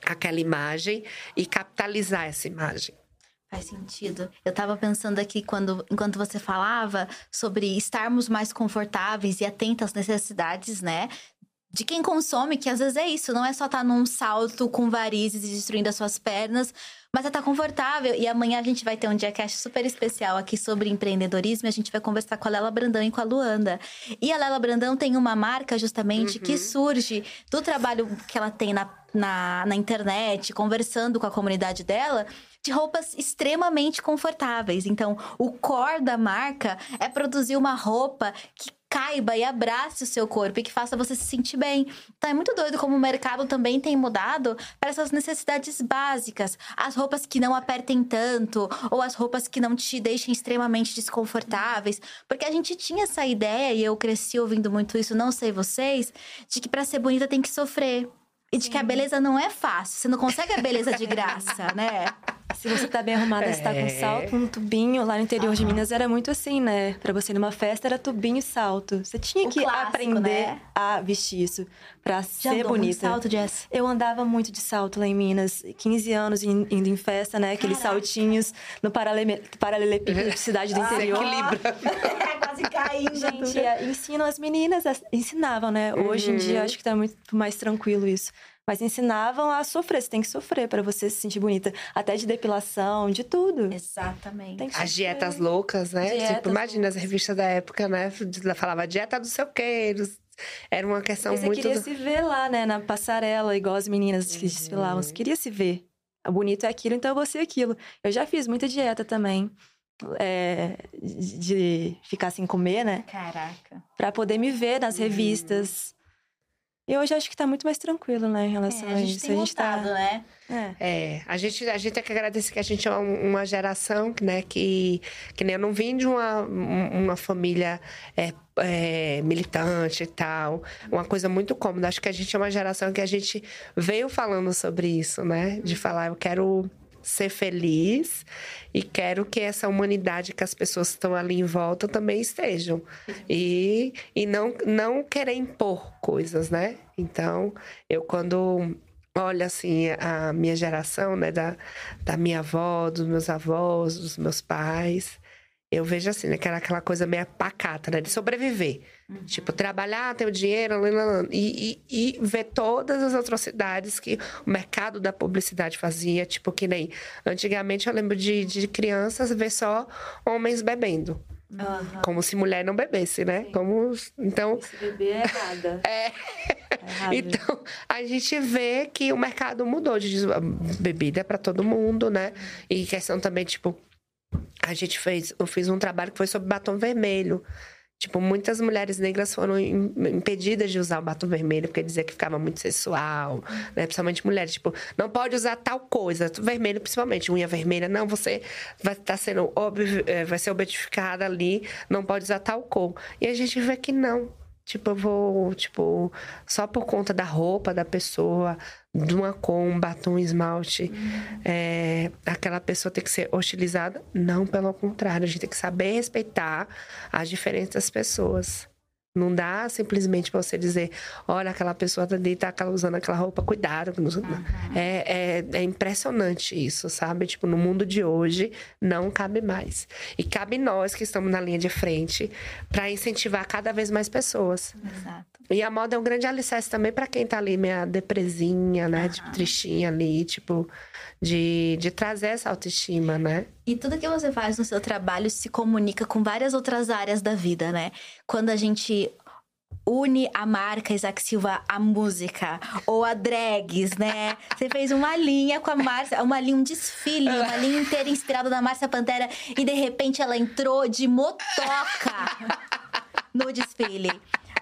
Speaker 3: aquela imagem e capitalizar essa imagem.
Speaker 1: Faz sentido. Eu estava pensando aqui quando, enquanto você falava sobre estarmos mais confortáveis e atentos às necessidades, né? De quem consome, que às vezes é isso, não é só estar tá num salto com varizes e destruindo as suas pernas, mas é tá confortável. E amanhã a gente vai ter um diacast super especial aqui sobre empreendedorismo. E a gente vai conversar com a Lela Brandão e com a Luanda. E a Lela Brandão tem uma marca justamente uhum. que surge do trabalho que ela tem na, na, na internet, conversando com a comunidade dela de roupas extremamente confortáveis. Então, o core da marca é produzir uma roupa que caiba e abrace o seu corpo e que faça você se sentir bem. Então é muito doido como o mercado também tem mudado para essas necessidades básicas. As roupas que não apertem tanto, ou as roupas que não te deixem extremamente desconfortáveis. Porque a gente tinha essa ideia, e eu cresci ouvindo muito isso, não sei vocês, de que para ser bonita tem que sofrer. E de Sim. que a beleza não é fácil. Você não consegue a beleza de graça, né?
Speaker 2: Se você tá bem arrumada, é. você tá com é. salto, um tubinho. Lá no interior de Minas era muito assim, né? Pra você ir numa festa era tubinho e salto. Você tinha o que clássico, aprender né? a vestir isso pra Já ser bonita.
Speaker 1: Muito salto, Jess?
Speaker 2: Eu andava muito de salto lá em Minas. 15 anos indo em festa, né? Aqueles Caraca. saltinhos no paralelepípedo de cidade do interior.
Speaker 3: Equilibra.
Speaker 1: Quase caindo.
Speaker 2: Gente, ensinam as meninas, ensinavam, né? Hoje uhum. em dia, acho que tá muito mais tranquilo isso mas ensinavam a sofrer. Você tem que sofrer para você se sentir bonita. Até de depilação, de tudo.
Speaker 1: Exatamente.
Speaker 3: As dietas loucas, né? Dietas tipo, imagina loucas. as revistas da época, né? Falava dieta do seu queiro. Era uma questão
Speaker 2: você
Speaker 3: muito.
Speaker 2: Você queria se ver lá, né? Na passarela, igual as meninas que uhum. desfilavam. Você queria se ver. O bonito é aquilo, então eu vou ser aquilo. Eu já fiz muita dieta também. É, de ficar sem comer, né?
Speaker 1: Caraca.
Speaker 2: Pra poder me ver nas revistas. E hoje acho que tá muito mais tranquilo, né, em relação
Speaker 1: é,
Speaker 2: a,
Speaker 1: a gente
Speaker 2: isso.
Speaker 1: Tem a gente tá... né?
Speaker 3: É. é. a gente, a gente tem que agradecer que a gente é uma geração, né, que, que nem eu não vim de uma, uma família é, é, militante e tal. Uma coisa muito cômoda. Acho que a gente é uma geração que a gente veio falando sobre isso, né? De falar, eu quero ser feliz e quero que essa humanidade que as pessoas que estão ali em volta também estejam. E, e não, não querer impor coisas, né? Então, eu quando olho assim a minha geração, né, da, da minha avó, dos meus avós, dos meus pais, eu vejo assim, né? Que era aquela coisa meio pacata, né? De sobreviver. Uhum. Tipo, trabalhar, ter o dinheiro, e, e, e, ver todas as atrocidades que o mercado da publicidade fazia. Tipo, que nem... Antigamente, eu lembro de, de crianças ver só homens bebendo. Uhum. Como se mulher não bebesse, né? Como... Então...
Speaker 2: Se beber é errada.
Speaker 3: é... então, a gente vê que o mercado mudou de bebida para todo mundo, né? E questão também, tipo, a gente fez, eu fiz um trabalho que foi sobre batom vermelho. Tipo, muitas mulheres negras foram impedidas de usar o batom vermelho porque dizia que ficava muito sensual, né? Principalmente mulheres, tipo, não pode usar tal coisa, vermelho principalmente, unha vermelha, não, você vai estar tá sendo é, vai ser objetificada ali, não pode usar tal cor. E a gente vê que não, Tipo, eu vou, tipo, só por conta da roupa da pessoa, de uma cor, um batom, um esmalte, uhum. é, aquela pessoa tem que ser hostilizada? Não, pelo contrário, a gente tem que saber respeitar as diferenças das pessoas. Não dá simplesmente para você dizer, olha, aquela pessoa ali tá usando aquela roupa, cuidado. Uhum. É, é, é, impressionante isso, sabe? Tipo, no mundo de hoje, não cabe mais. E cabe nós que estamos na linha de frente para incentivar cada vez mais pessoas. Exato. E a moda é um grande alicerce também para quem tá ali meia depresinha, né? Uhum. Tipo, tristinha ali, tipo de, de trazer essa autoestima, né?
Speaker 1: E tudo que você faz no seu trabalho se comunica com várias outras áreas da vida, né? Quando a gente une a marca Isaac Silva à música ou a drags, né? Você fez uma linha com a Márcia, uma linha, um desfile, uma linha inteira inspirada na Márcia Pantera e de repente ela entrou de motoca no desfile.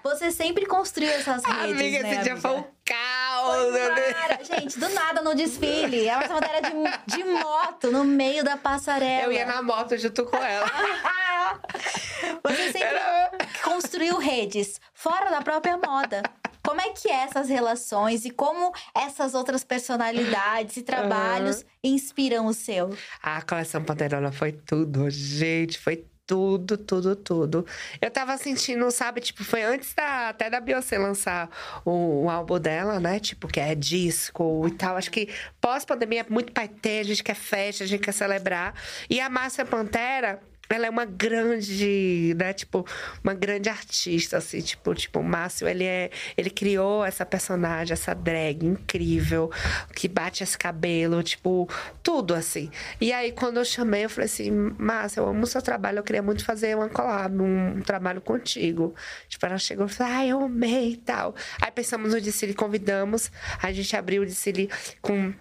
Speaker 1: Você sempre construiu essas redes,
Speaker 3: amiga,
Speaker 1: né,
Speaker 3: esse dia foi um caos.
Speaker 1: Né? Gente, do nada no desfile. É uma matéria de, de moto no meio da passarela.
Speaker 3: Eu ia na moto junto com ela.
Speaker 1: Você sempre Era... construiu redes fora da própria moda. Como é que é essas relações e como essas outras personalidades e trabalhos uhum. inspiram o seu?
Speaker 3: A coleção Panterola foi tudo, gente, foi tudo, tudo, tudo. Eu tava sentindo, sabe, tipo, foi antes da, até da Beyoncé lançar o, o álbum dela, né? Tipo, que é disco e tal. Acho que pós-pandemia é muito paetê, a gente quer festa, a gente quer celebrar. E a Márcia Pantera ela é uma grande, né, tipo, uma grande artista, assim, tipo, tipo, o Márcio, ele é, ele criou essa personagem, essa drag incrível, que bate esse cabelo, tipo, tudo, assim. E aí, quando eu chamei, eu falei assim, Márcio, eu amo o seu trabalho, eu queria muito fazer uma collab, um, trabalho contigo. Tipo, ela chegou e falou, ai, eu amei e tal. Aí pensamos no Dicile, convidamos, a gente abriu o Dicile com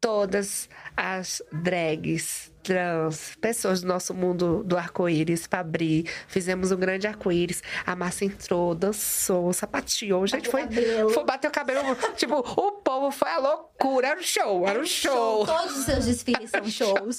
Speaker 3: todas as drags trans, pessoas do nosso mundo do arco-íris abrir. Fizemos um grande arco-íris. A massa entrou, dançou, sapateou. Gente, foi, foi bater o cabelo. tipo, o povo foi a loucura. Era um show, era um show. show.
Speaker 1: Todos os seus desfiles são shows.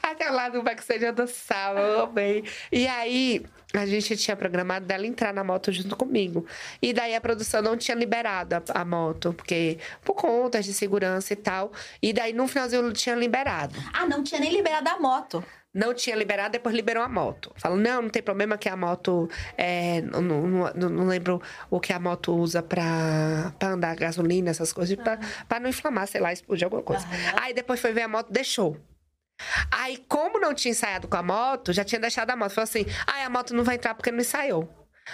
Speaker 3: Até lá no backstage eu dançava, eu amei. E aí, a gente tinha programado dela entrar na moto junto comigo. E daí a produção não tinha liberado a, a, moto, porque por contas de segurança e tal. E daí no finalzinho tinha liberado.
Speaker 1: Ah, não tinha nem liberado a moto.
Speaker 3: Não tinha liberado, depois liberou a moto. Falou, não, não tem problema que a moto. É, não, não, não, lembro o que a moto usa pra, pra andar gasolina, essas coisas, uhum. pra, pra não inflamar, sei lá, explodir alguma coisa. Aí depois foi ver a moto, deixou. Aí, como não tinha ensaiado com a moto, já tinha deixado a moto. Falou assim: ah, a moto não vai entrar porque não ensaiou.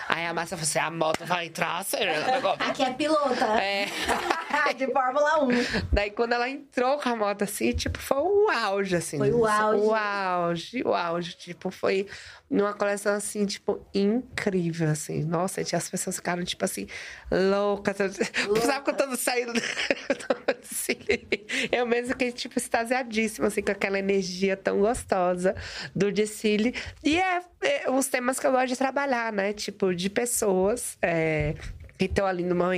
Speaker 3: Aí a Márcia falou assim: a moto vai entrar, será?
Speaker 1: Aqui é pilota.
Speaker 3: É.
Speaker 1: de Fórmula 1.
Speaker 3: Daí quando ela entrou com a moto assim, tipo, foi o auge, assim.
Speaker 1: Foi o auge.
Speaker 3: O auge, o auge. Tipo, foi numa coleção assim, tipo, incrível, assim. Nossa, as pessoas ficaram, tipo assim, loucas. Louca. Sabe quando eu tô saindo Eu mesmo fiquei, tipo, extasiadíssima, assim, com aquela energia tão gostosa do desfile. E é os temas que eu gosto de trabalhar, né? Tipo, de pessoas. É, que estão ali no meu,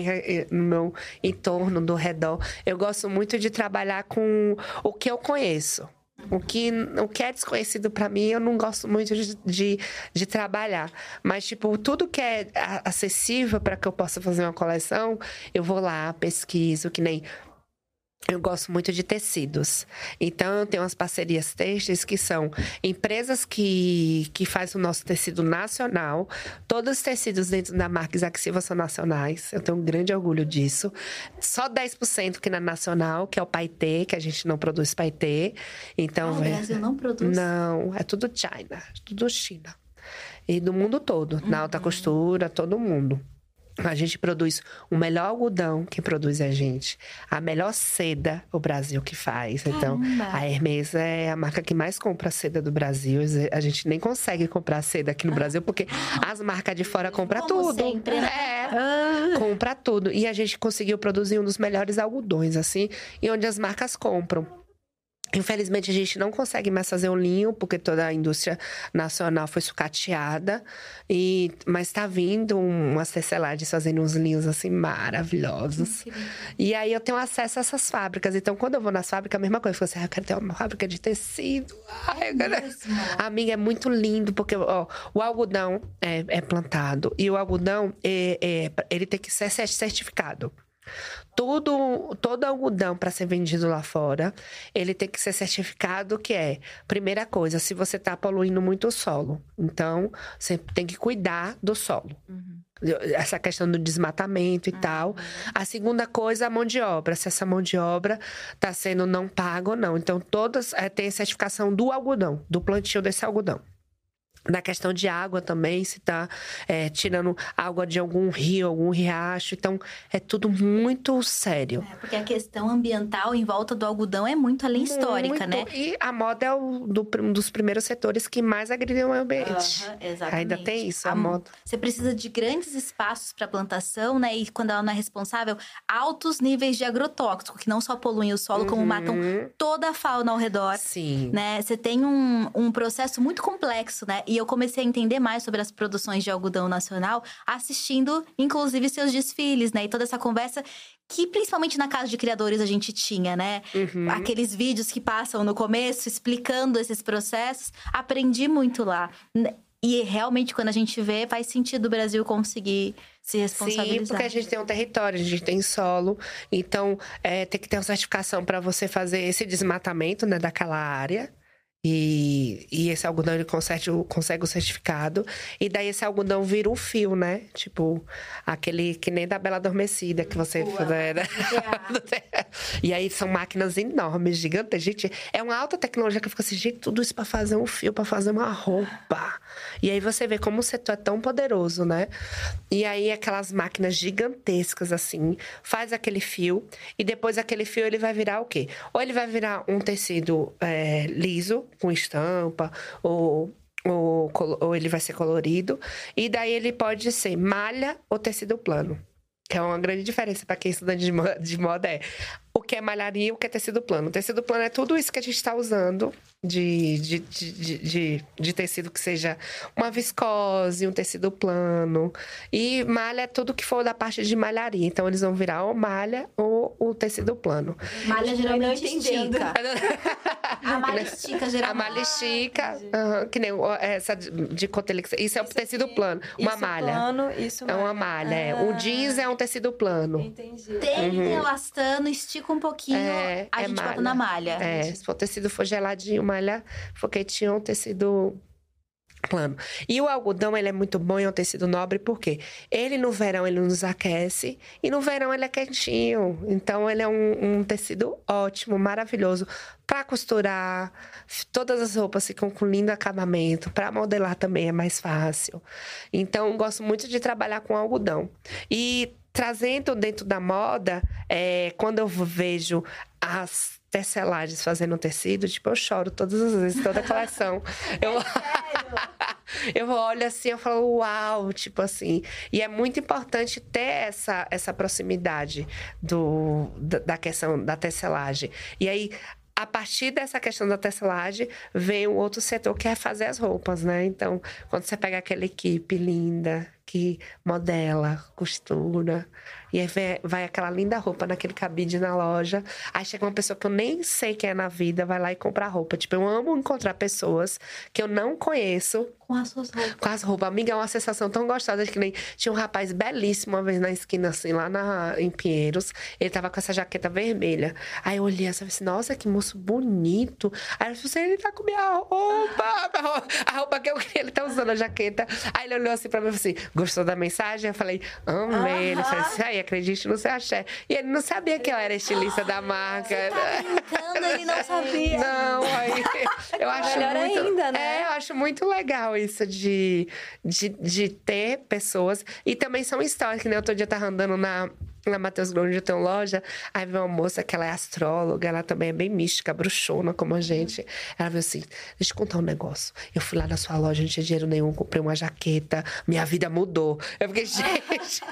Speaker 3: no meu entorno, do redor. Eu gosto muito de trabalhar com o que eu conheço. O que, o que é desconhecido para mim, eu não gosto muito de, de, de, trabalhar. Mas, tipo, tudo que é acessível para que eu possa fazer uma coleção, eu vou lá, pesquiso, que nem eu gosto muito de tecidos. Então, eu tenho umas parcerias têxteis que são empresas que, que fazem o nosso tecido nacional. Todos os tecidos dentro da marca Isaac Silva são nacionais. Eu tenho um grande orgulho disso. Só 10% que na nacional, que é o paetê, que a gente não produz paetê. Então,
Speaker 1: ah, o Brasil não produz?
Speaker 3: Não, é tudo China, tudo China. E do mundo todo, uhum. na alta costura, todo mundo. A gente produz o melhor algodão que produz a gente. A melhor seda o Brasil que faz. Então, a Hermes é a marca que mais compra seda do Brasil. A gente nem consegue comprar seda aqui no Brasil, porque as marcas de fora compram tudo.
Speaker 1: sempre, né?
Speaker 3: É, compra tudo. E a gente conseguiu produzir um dos melhores algodões, assim, e onde as marcas compram. Infelizmente, a gente não consegue mais fazer o linho, porque toda a indústria nacional foi sucateada. E, mas está vindo um, umas tecelagens fazendo uns linhos, assim, maravilhosos. E aí, eu tenho acesso a essas fábricas. Então, quando eu vou nas fábricas, a mesma coisa. Eu falo assim, ah, eu quero ter uma fábrica de tecido. Ai, quero... Amiga, é muito lindo, porque ó, o algodão é, é plantado. E o algodão, é, é- ele tem que ser certificado. Tudo, todo algodão para ser vendido lá fora, ele tem que ser certificado que é, primeira coisa, se você está poluindo muito o solo. Então, você tem que cuidar do solo. Essa questão do desmatamento e tal. A segunda coisa, a mão de obra. Se essa mão de obra está sendo não paga ou não. Então, todas eh, têm certificação do algodão, do plantio desse algodão. Na questão de água também, se está tirando água de algum rio, algum riacho. Então, é tudo muito sério.
Speaker 1: É, porque a questão ambiental em volta do algodão é muito além histórica,
Speaker 3: Muito.
Speaker 1: né?
Speaker 3: E a moda é o, do- um dos primeiros setores que mais agridem o meio ambiente.
Speaker 1: Aham, exatamente.
Speaker 3: Ainda tem isso, a,
Speaker 1: A
Speaker 3: moda.
Speaker 1: Você precisa de grandes espaços para plantação, né? E quando ela não é responsável, altos níveis de agrotóxico, que não só poluem o solo, como matam toda a fauna ao redor.
Speaker 3: Uhum. Sim.
Speaker 1: Né? Você tem um, um processo muito complexo, né? E eu comecei a entender mais sobre as produções de algodão nacional assistindo, inclusive, seus desfiles, né? E toda essa conversa que, principalmente na casa de criadores, a gente tinha, né?
Speaker 3: Uhum.
Speaker 1: Aqueles vídeos que passam no começo explicando esses processos. Aprendi muito lá. E realmente, quando a gente vê, faz sentido o Brasil conseguir se responsabilizar.
Speaker 3: Sim, porque a gente tem um território, a gente tem solo. Então, é, tem que ter uma certificação para você fazer esse desmatamento né, daquela área. E, e esse algodão ele consegue, o- consegue o certificado. E daí esse algodão vira um fio, né? Tipo, aquele que nem da Bela Adormecida que você. né? e aí são máquinas enormes, gigantes. Gente, é uma alta tecnologia que fica assim, gente, tudo isso para fazer um fio, para fazer uma roupa. E aí você vê como o setor é tão poderoso, né? E aí aquelas máquinas gigantescas assim, faz aquele fio e depois aquele fio ele vai virar o quê? Ou ele vai virar um tecido é, liso com estampa ou ou, ou ele vai ser colorido e daí ele pode ser malha ou tecido plano. Que é uma grande diferença para quem estuda de mo- de moda é o que é malharia e o que é tecido plano. O tecido plano é tudo isso que a gente está usando de, de, de, de, de- de tecido que seja uma viscose, um tecido plano. E malha é tudo que for da parte de malharia. Então, eles vão virar ou malha ou o tecido plano.
Speaker 1: Malha geralmente
Speaker 2: não entendendo.
Speaker 1: estica. A malha estica,
Speaker 3: A
Speaker 1: geralmente.
Speaker 3: malha estica, que nem essa de, cotelix. Isso é o tecido plano. Uma
Speaker 2: Isso
Speaker 3: malha.
Speaker 2: Plano, isso
Speaker 3: É uma malha, é. O jeans é um tecido plano.
Speaker 2: Entendi.
Speaker 1: Tem elastano, estica um pouquinho,
Speaker 3: É,
Speaker 1: a
Speaker 3: é
Speaker 1: gente bota na malha.
Speaker 3: É, se for tecido for geladinho, malha foquetinho, é um tecido plano. E o algodão, ele é muito bom e é um tecido nobre, porque ele no verão, ele nos aquece, e no verão ele é quentinho. Então, ele é um, um tecido ótimo, maravilhoso, para costurar. Todas as roupas ficam com lindo acabamento. Para modelar também é mais fácil. Então, gosto muito de trabalhar com algodão. E trazendo dentro da moda, é, quando eu vejo as tecelagens fazendo tecido, tipo, eu choro todas as vezes, toda a coleção. eu... eu olho assim, eu falo, uau, tipo assim. E é muito importante ter essa, essa proximidade do, da, questão da tecelagem. E aí, a partir dessa questão da tecelagem, vem o outro setor que é fazer as roupas, né? Então, quando você pega aquela equipe linda que modela, costura, e aí vem- vai aquela linda roupa naquele cabide na loja, aí chega uma pessoa que eu nem sei quem é na vida, vai lá e compra roupa. Tipo, eu amo encontrar pessoas que eu não conheço
Speaker 1: Com as suas roupas.
Speaker 3: com as roupas. Amiga, é uma sensação tão gostosa que nem. Tinha um rapaz belíssimo uma vez na esquina, assim, lá na, em Pinheiros. Ele tava com essa jaqueta vermelha. Aí eu olhei assim, assim, nossa, que moço bonito. Aí eu falei assim, ele tá com minha roupa. minha roupa- A roupa que eu queria, ele tá usando a jaqueta. Aí ele olhou assim pra mim e falou assim: gostou da mensagem? Eu falei, amei. Ele falou assim, aí, acredite no seu axé. E ele não sabia que eu era estilista da marca.
Speaker 1: Tá brincando, ele não sabia.
Speaker 3: Não, aí eu acho
Speaker 2: Melhor
Speaker 3: muito,
Speaker 2: ainda, né?
Speaker 3: É, eu acho muito legal isso de, de, de ter pessoas. E também são histórias, que nem outro dia tava andando na, na Matheus Grande, tem uma loja. Aí veio uma moça que ela é astróloga, ela também é bem mística, bruxona como a gente. Ela veio assim: deixa eu contar um negócio. Eu fui lá na sua loja, não tinha dinheiro nenhum, comprei uma jaqueta, minha vida mudou. Eu fiquei, gente.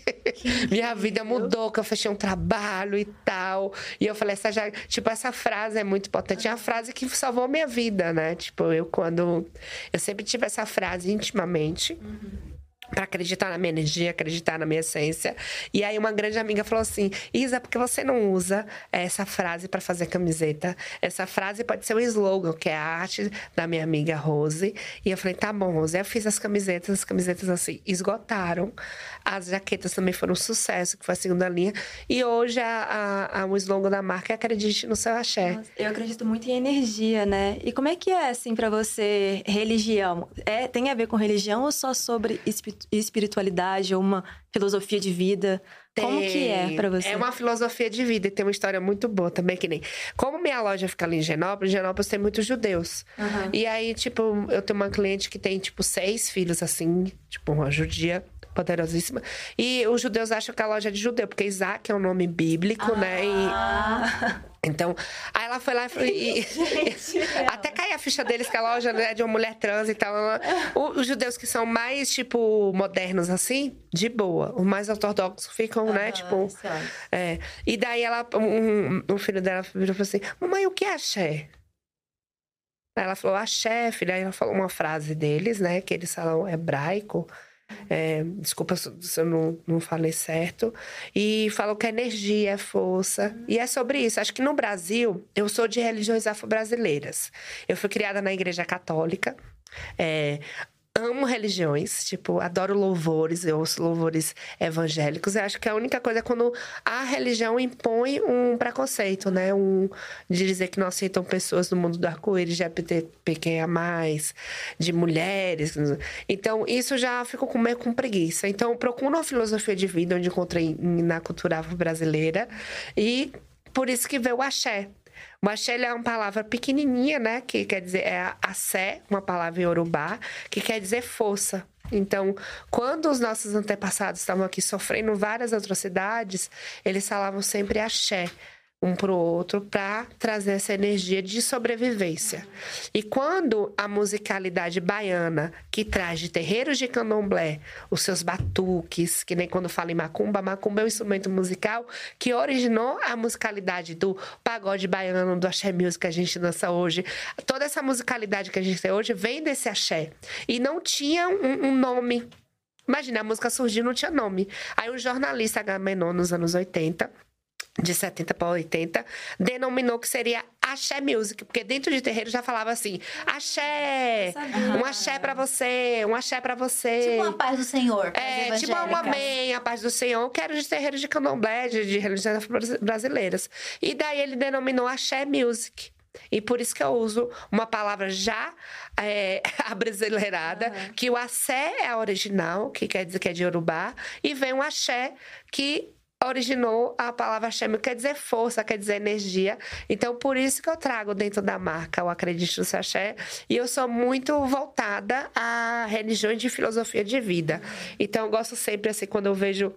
Speaker 3: minha vida mudou, que eu fechei um trabalho e tal. E eu falei, essa já, tipo, essa frase é muito potente. É uma frase que salvou minha vida, né? Tipo, eu quando. Eu sempre tive essa frase intimamente. Pra acreditar na minha energia, acreditar na minha essência. E aí, uma grande amiga falou assim: Isa, por que você não usa essa frase para fazer camiseta? Essa frase pode ser um slogan, que é a arte da minha amiga Rose. E eu falei: tá bom, Rose. Eu fiz as camisetas, as camisetas assim, esgotaram. As jaquetas também foram um sucesso, que foi a segunda linha. E hoje a, a, a- o slogan da marca é Acredite no seu axé.
Speaker 2: Eu acredito muito em energia, né? E como é que é, assim, pra você, religião? É, tem a ver com religião ou só sobre espi- espiritualidade ou uma filosofia de vida? Como que é
Speaker 3: Tem.
Speaker 2: pra você?
Speaker 3: É uma filosofia de vida e tem uma história muito boa também, que nem. Como minha loja fica ali em Genópolis, em Genópolis tem muitos judeus. E aí, tipo, eu tenho uma cliente que tem, tipo, seis filhos, assim, tipo, uma judia poderosíssima. E os judeus acham que a loja é de judeu, porque Isaac é um nome bíblico, né? E. Então, aí ela foi lá e falou. e- até cair a ficha deles que a loja é de uma mulher trans e tal. Os judeus que são mais, tipo, modernos assim, de boa. Os mais ortodoxos ficam, né? Tipo. É. E daí ela, um, um filho dela virou e falou assim: Mamãe, o que é axé? Aí ela falou, axé, filha. Aí ela falou uma frase deles, né? Que eles falam hebraico. É, desculpa se eu não, não falei certo. E falou que é energia, é força. E é sobre isso. Acho que no Brasil, eu sou de religiões afro-brasileiras. Eu fui criada na igreja católica. É, amo religiões, tipo, adoro louvores, eu ouço louvores evangélicos. Eu acho que a única coisa é quando a religião impõe um preconceito, né? Um, de dizer que não aceitam pessoas no mundo do arco-íris, de LGBTQIA+, de mulheres. Então, isso já ficou com meio com preguiça. Então, procuro uma filosofia de vida, onde encontrei na cultura afro-brasileira. E por isso que veio o axé. Ele é uma palavra pequenininha, né? Que quer dizer, é a- axé, uma palavra em Yorubá, que quer dizer força. Então, quando os nossos antepassados estavam aqui sofrendo várias atrocidades, eles falavam sempre axé um pro outro para trazer essa energia de sobrevivência. E quando a musicalidade baiana, que traz de terreiros de candomblé, os seus batuques, que nem quando fala em macumba, macumba é um instrumento musical que originou a musicalidade do pagode baiano, do axé music que a gente dança hoje. Toda essa musicalidade que a gente tem hoje vem desse axé. E não tinha um, um nome. Imagina, a música surgiu não tinha nome. Aí um jornalista Agamenon, nos anos 80, de 70 para 80, denominou que seria axé music, porque dentro de terreiro já falava assim: axé, um axé pra você, um axé pra você.
Speaker 1: Tipo uma paz do Senhor.
Speaker 3: É, tipo um amém, a paz do Senhor, que era de terreiro de candomblé, de, de religiões brasileiras. E daí ele denominou axé music. E por isso que eu uso uma palavra já é, abrasileirada, que o axé é original, que quer dizer que é de Yorubá, e vem o axé, que originou a palavra que quer dizer força, quer dizer energia. Então, por isso que eu trago dentro da marca o Acredite no Axé. E eu sou muito voltada a religiões de filosofia de vida. Então, eu gosto sempre, assim, quando eu vejo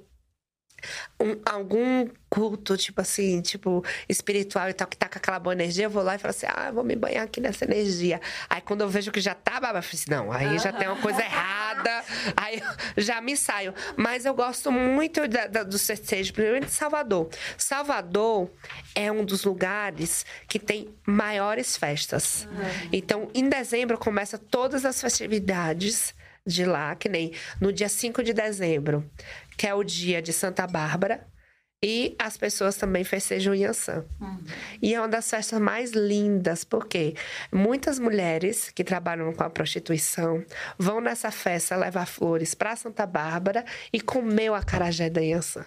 Speaker 3: um- algum culto, tipo assim, tipo, espiritual e tal, que tá com aquela boa energia, eu vou lá e falo assim, ah, vou me banhar aqui nessa energia. Aí quando eu vejo que já tá baba, eu falo assim, não, aí já tem uma coisa errada, aí eu já me saio. Mas eu gosto muito da, da, do festejo, principalmente de Salvador. Salvador é um dos lugares que tem maiores festas. Então, em dezembro começa todas as festividades de lá, que nem no dia 5 de dezembro, que é o dia de Santa Bárbara. E as pessoas também festejam Yansan. E é uma das festas mais lindas, porque muitas mulheres que trabalham com a prostituição vão nessa festa levar flores para Santa Bárbara e comer o acarajé da Yansan.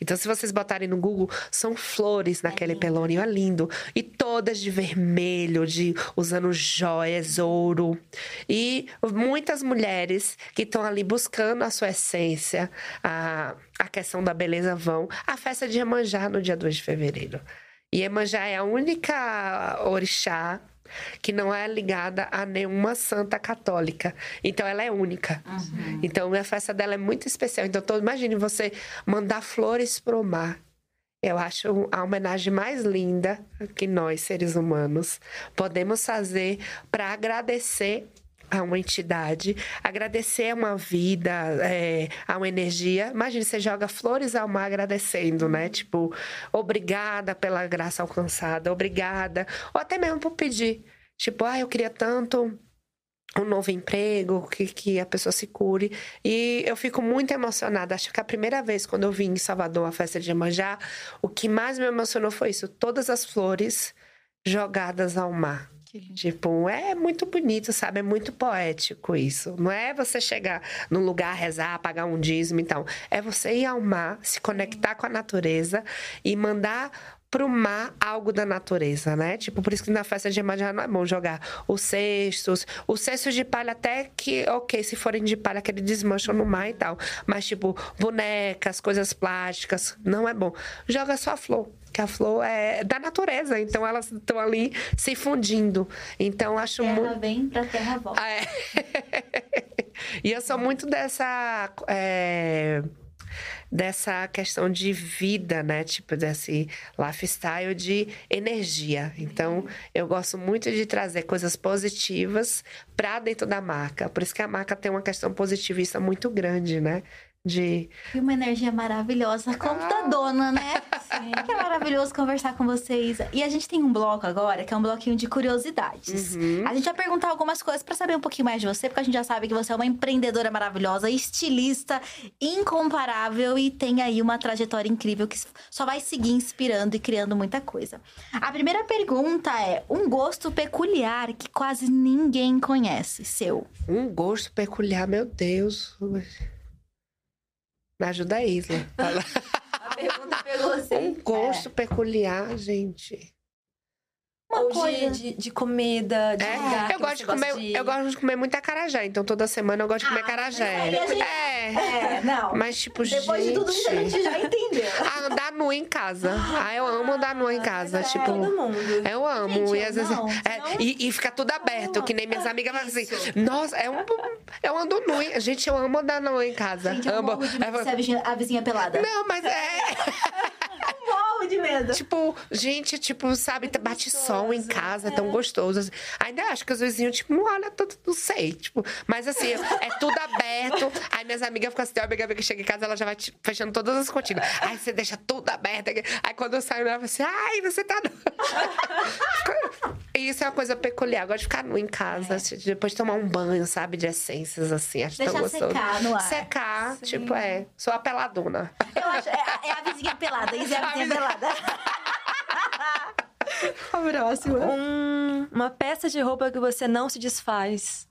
Speaker 3: Então, se vocês botarem no Google, são flores naquele pelourinho, é lindo. E todas de vermelho, de usando joias, ouro. E muitas mulheres que estão ali buscando a sua essência, a, a questão da beleza vão à festa de Iemanjá no dia 2 de fevereiro. E Iemanjá é a única orixá que não é ligada a nenhuma santa católica. Então ela é única. Uhum. Então a festa dela é muito especial. Então todo, imagine você mandar flores pro mar. Eu acho a homenagem mais linda que nós, seres humanos, podemos fazer para agradecer a uma entidade, agradecer a uma vida, é, a uma energia. Imagina, você joga flores ao mar agradecendo, né? Tipo, obrigada pela graça alcançada, obrigada. Ou até mesmo por pedir. Tipo, ah, eu queria tanto um novo emprego, que, que a pessoa se cure. E eu fico muito emocionada. Acho que a primeira vez quando eu vim em Salvador, a festa de Iemanjá, o que mais me emocionou foi isso. Todas as flores jogadas ao mar. Tipo, é muito bonito, sabe? É muito poético isso. Não é você chegar num lugar, rezar, pagar um dízimo então. É você ir ao mar, se conectar com a natureza e mandar pro mar algo da natureza, né? Tipo, por isso que na festa de Iemanjá não é bom jogar os cestos. Os cestos de palha até que, ok, se forem de palha, que eles desmancham no mar e tal. Mas, tipo, bonecas, coisas plásticas, não é bom. Joga só a flor que a flor é da natureza, então elas estão ali se fundindo. Então acho
Speaker 1: terra
Speaker 3: muito.
Speaker 1: vem pra terra volta.
Speaker 3: É. e eu sou muito dessa. É... Dessa questão de vida, né? Tipo, desse lifestyle de energia. Então, eu gosto muito de trazer coisas positivas para dentro da marca. Por isso que a marca tem uma questão positivista muito grande, né? De.
Speaker 1: E uma energia maravilhosa, como da dona, né? Sim. Que é maravilhoso conversar com vocês. E a gente tem um bloco agora, que é um bloquinho de curiosidades. Uhum. A gente vai perguntar algumas coisas para saber um pouquinho mais de você, porque a gente já sabe que você é uma empreendedora maravilhosa, estilista, incomparável e tem aí uma trajetória incrível que só vai seguir inspirando e criando muita coisa. A primeira pergunta é: um gosto peculiar que quase ninguém conhece, seu?
Speaker 3: Um gosto peculiar, meu Deus. Me ajuda a Isla.
Speaker 2: a pergunta pegou você.
Speaker 3: Um gosto é. peculiar, gente.
Speaker 2: Uma Ou coisa... de, de, comida, de
Speaker 3: é, lugar eu gosto de comer, de... Eu gosto de comer muita carajé, então toda semana eu gosto de comer ah, carajé.
Speaker 1: Gente... É. é, não.
Speaker 3: Mas, tipo,
Speaker 1: Depois
Speaker 3: gente...
Speaker 1: de tudo isso, a gente já entendeu.
Speaker 3: Ah, andar nu em casa. Ah, eu amo andar nu em casa.
Speaker 2: É,
Speaker 3: tipo,
Speaker 2: todo mundo.
Speaker 3: Eu amo. Gente, e às vezes. Não, é, não... E, e, fica tudo aberto, que nem minhas amigas falam assim. Nossa, é um. Eu ando nu. Gente, eu amo andar nu em casa.
Speaker 1: Gente, eu amo. amo de é, a vizinha pelada.
Speaker 3: Não, mas é.
Speaker 1: de medo.
Speaker 3: Tipo, gente, tipo, sabe, bate sol em casa, é tão gostoso. Ainda acho que os vizinhos, tipo, não olha tanto, não sei. Tipo, mas assim, é tudo aberto. Aí minhas amigas ficam assim, a amiga que chega em casa, ela já vai tipo, fechando todas as cortinas. Aí você deixa tudo aberto. Aí quando eu saio, ela fala assim, ai, você tá. Isso é uma coisa peculiar. Eu gosto de ficar nu em casa, é. depois de tomar um banho, sabe, de essências, assim. Acho
Speaker 1: Deixar
Speaker 3: tão gostoso.
Speaker 1: secar no ar.
Speaker 3: Secar, Sim. tipo, é. Sou a peladona.
Speaker 1: Eu acho, é, é a vizinha pelada. Isso é a vizinha pelada.
Speaker 2: A próxima. Um, uma peça de roupa que você não se desfaz.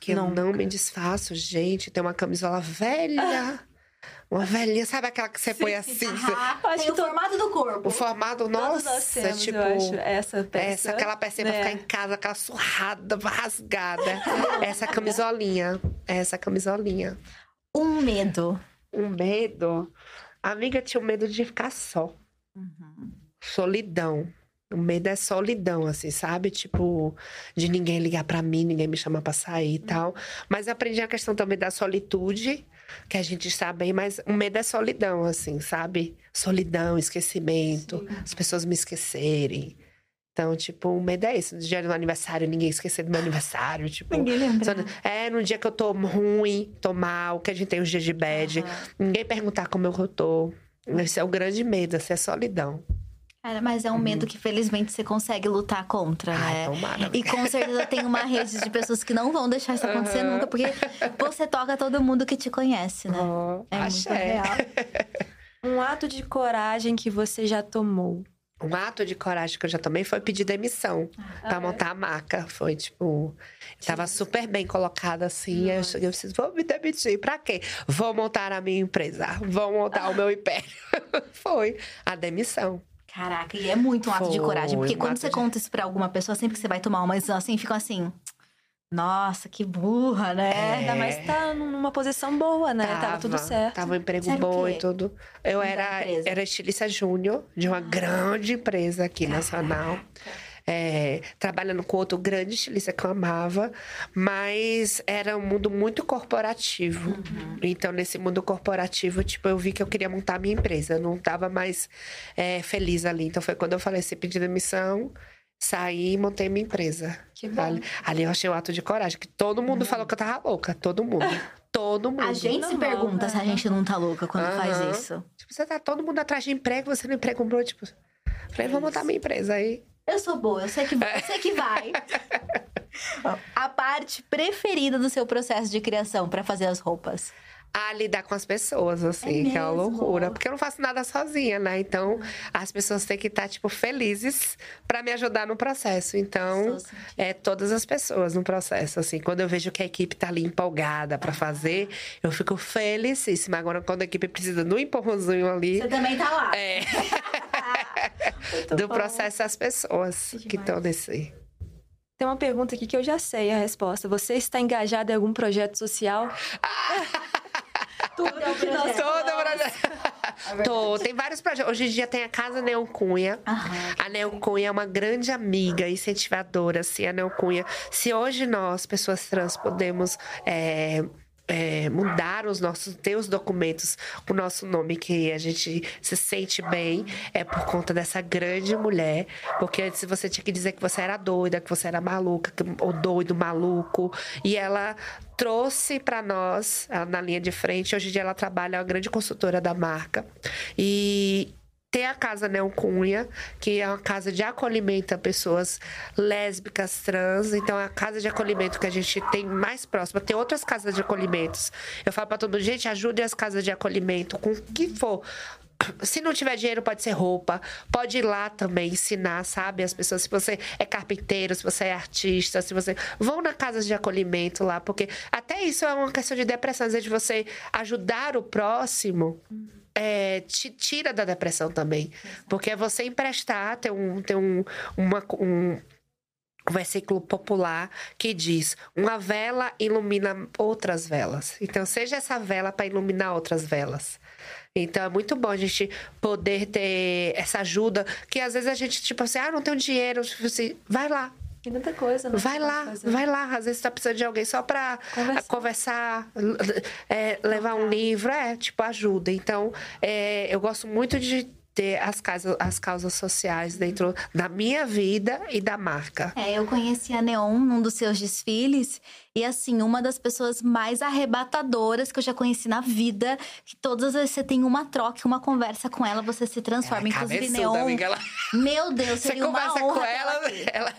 Speaker 3: Que eu não me desfaço, gente. Tem uma camisola velha. Uma velhinha, sabe aquela que você sim, põe assim?
Speaker 1: Ah, tem o formato do corpo.
Speaker 3: O formato, nossa, temos, tipo.
Speaker 2: essa peça.
Speaker 3: Essa, aquela peça é. pra ficar em casa, aquela surrada, rasgada. essa camisolinha. Essa camisolinha.
Speaker 1: Um medo.
Speaker 3: Um medo. A amiga tinha um medo de ficar só. Uhum. Solidão. O medo é solidão, assim, sabe? Tipo, de ninguém ligar para mim, ninguém me chamar pra sair e uhum. tal. Mas aprendi a questão também da solitude, que a gente está bem, mas o medo é solidão, assim, sabe? Solidão, esquecimento, Sim. as pessoas me esquecerem. Então, tipo, o medo é isso. No dia do meu aniversário, ninguém esquecer do meu aniversário. Tipo,
Speaker 1: ninguém lembra.
Speaker 3: É, no dia que eu tô ruim, tô mal, que a gente tem os dias de bad. Uhum. Ninguém perguntar como eu tô. Esse é o grande medo, essa é a solidão.
Speaker 1: Cara, mas é um medo uhum. que felizmente você consegue lutar contra, né?
Speaker 3: tomara.
Speaker 1: E com certeza tem uma rede de pessoas que não vão deixar isso acontecer uhum. nunca, porque você toca todo mundo que te conhece, né?
Speaker 3: Oh,
Speaker 1: é
Speaker 3: muito
Speaker 1: real.
Speaker 2: um ato de coragem que você já tomou.
Speaker 3: Um ato de coragem que eu já tomei foi pedir demissão
Speaker 1: Ah,
Speaker 3: pra
Speaker 1: é?
Speaker 3: montar a marca. Foi tipo. Eu tava super bem colocada assim. Aí eu cheguei e disse: vou me demitir. Pra quê? Vou montar a minha empresa. Vou montar o meu império. foi a demissão.
Speaker 1: Caraca, e é muito um ato de
Speaker 3: Foi
Speaker 1: coragem. Porque
Speaker 3: um
Speaker 1: quando você
Speaker 3: de-
Speaker 1: conta isso pra alguma pessoa, sempre que você vai tomar uma decisão assim, ficam assim. Nossa, que burra, né?
Speaker 3: É.
Speaker 2: Ainda mais tá numa posição boa, né? Tava, tudo certo.
Speaker 3: Tava um emprego bom e tudo. Eu era,
Speaker 1: empresa?
Speaker 3: era estilista júnior de uma grande empresa aqui nacional. É, trabalhando com outro grande estilista que eu amava, mas era um mundo muito corporativo.
Speaker 1: Uhum.
Speaker 3: Então, nesse mundo corporativo, tipo, eu vi que eu queria montar a minha empresa. Eu não estava mais é, feliz ali. Então, foi quando eu falei assim, pedi demissão, saí e montei minha empresa.
Speaker 2: Que bom.
Speaker 3: Ali, ali eu achei um ato de coragem, que todo mundo falou que eu tava louca. Todo mundo. Todo mundo.
Speaker 1: A gente se pergunta se a gente não tá louca quando
Speaker 3: Aham.
Speaker 1: faz isso.
Speaker 3: Tipo, você tá todo mundo atrás de emprego, você não emprega um bro, tipo. Falei, vou montar minha empresa aí.
Speaker 1: Eu sou boa, eu sei que, eu sei que vai. A parte preferida do seu processo de criação pra fazer as roupas.
Speaker 3: A lidar com as pessoas, assim,
Speaker 1: É
Speaker 3: que é uma loucura. Porque eu não faço nada sozinha, né? Então, as pessoas têm que estar, tipo, felizes pra me ajudar no processo. Então, é todas as pessoas no processo, assim. Quando eu vejo que a equipe tá ali empolgada pra fazer, eu fico felicíssima. Agora, quando a equipe precisa do empurrãozinho ali,
Speaker 1: Você também tá lá.
Speaker 3: é, do processo as pessoas que estão nesse.
Speaker 2: Tem uma pergunta aqui que eu já sei a resposta. Você está engajado em algum projeto social?
Speaker 1: Tudo é um projeto.
Speaker 3: Todo projeto. Tô, tem vários projetos. Hoje em dia tem a Casa Neon Cunha.
Speaker 1: Aham.
Speaker 3: A Neon Cunha é uma grande amiga, incentivadora, assim, a Neon Cunha. Se hoje nós, pessoas trans, podemos é, é, mudar os nossos, ter os documentos com o nosso nome, que a gente se sente bem, é por conta dessa grande mulher. Porque antes você tinha que dizer que você era doida, que você era maluca, que- ou doido, maluco. E ela trouxe para nós, na linha de frente, hoje em dia ela trabalha, é uma grande consultora da marca. E tem a Casa Neon Cunha, que é uma casa de acolhimento a pessoas lésbicas, trans. Então, é a casa de acolhimento que a gente tem mais próxima. Tem outras casas de acolhimentos. Eu falo pra todo mundo, gente, ajude as casas de acolhimento com o que for. Se não tiver dinheiro, pode ser roupa. Pode ir lá também ensinar, sabe? As pessoas, se você é carpinteiro, se você é artista, se você. Vão na casa de acolhimento lá, porque até isso é uma questão de depressão. Às vezes, de você ajudar o próximo é, te tira da depressão também. Porque é você emprestar, tem um, tem um, uma, um, um versículo popular que diz: Uma vela ilumina outras velas. Então, seja essa vela para iluminar outras velas. Então, é muito bom a gente poder ter essa ajuda, que às vezes a gente, tipo assim, ah, não tenho dinheiro, tipo assim, vai lá,
Speaker 2: Tem tanta coisa, né?
Speaker 3: Vai lá,
Speaker 2: fazer.
Speaker 3: vai lá. Às vezes você tá precisando de alguém só pra
Speaker 2: Conversar.
Speaker 3: conversar, l- é, levar um livro, é, tipo, ajuda. Então, é, eu gosto muito de ter as, casas, as causas sociais dentro da minha vida e da marca.
Speaker 1: É, eu conheci a Neon num dos seus desfiles. E assim, uma das pessoas mais arrebatadoras que eu já conheci na vida. Que todas as vezes você tem uma troca, uma conversa com ela, você se transforma.
Speaker 3: Ela é
Speaker 1: Inclusive, Neon.
Speaker 3: amiga, ela-
Speaker 1: Meu Deus,
Speaker 3: Você
Speaker 1: seria uma
Speaker 3: conversa
Speaker 1: honra
Speaker 3: com ela, ela.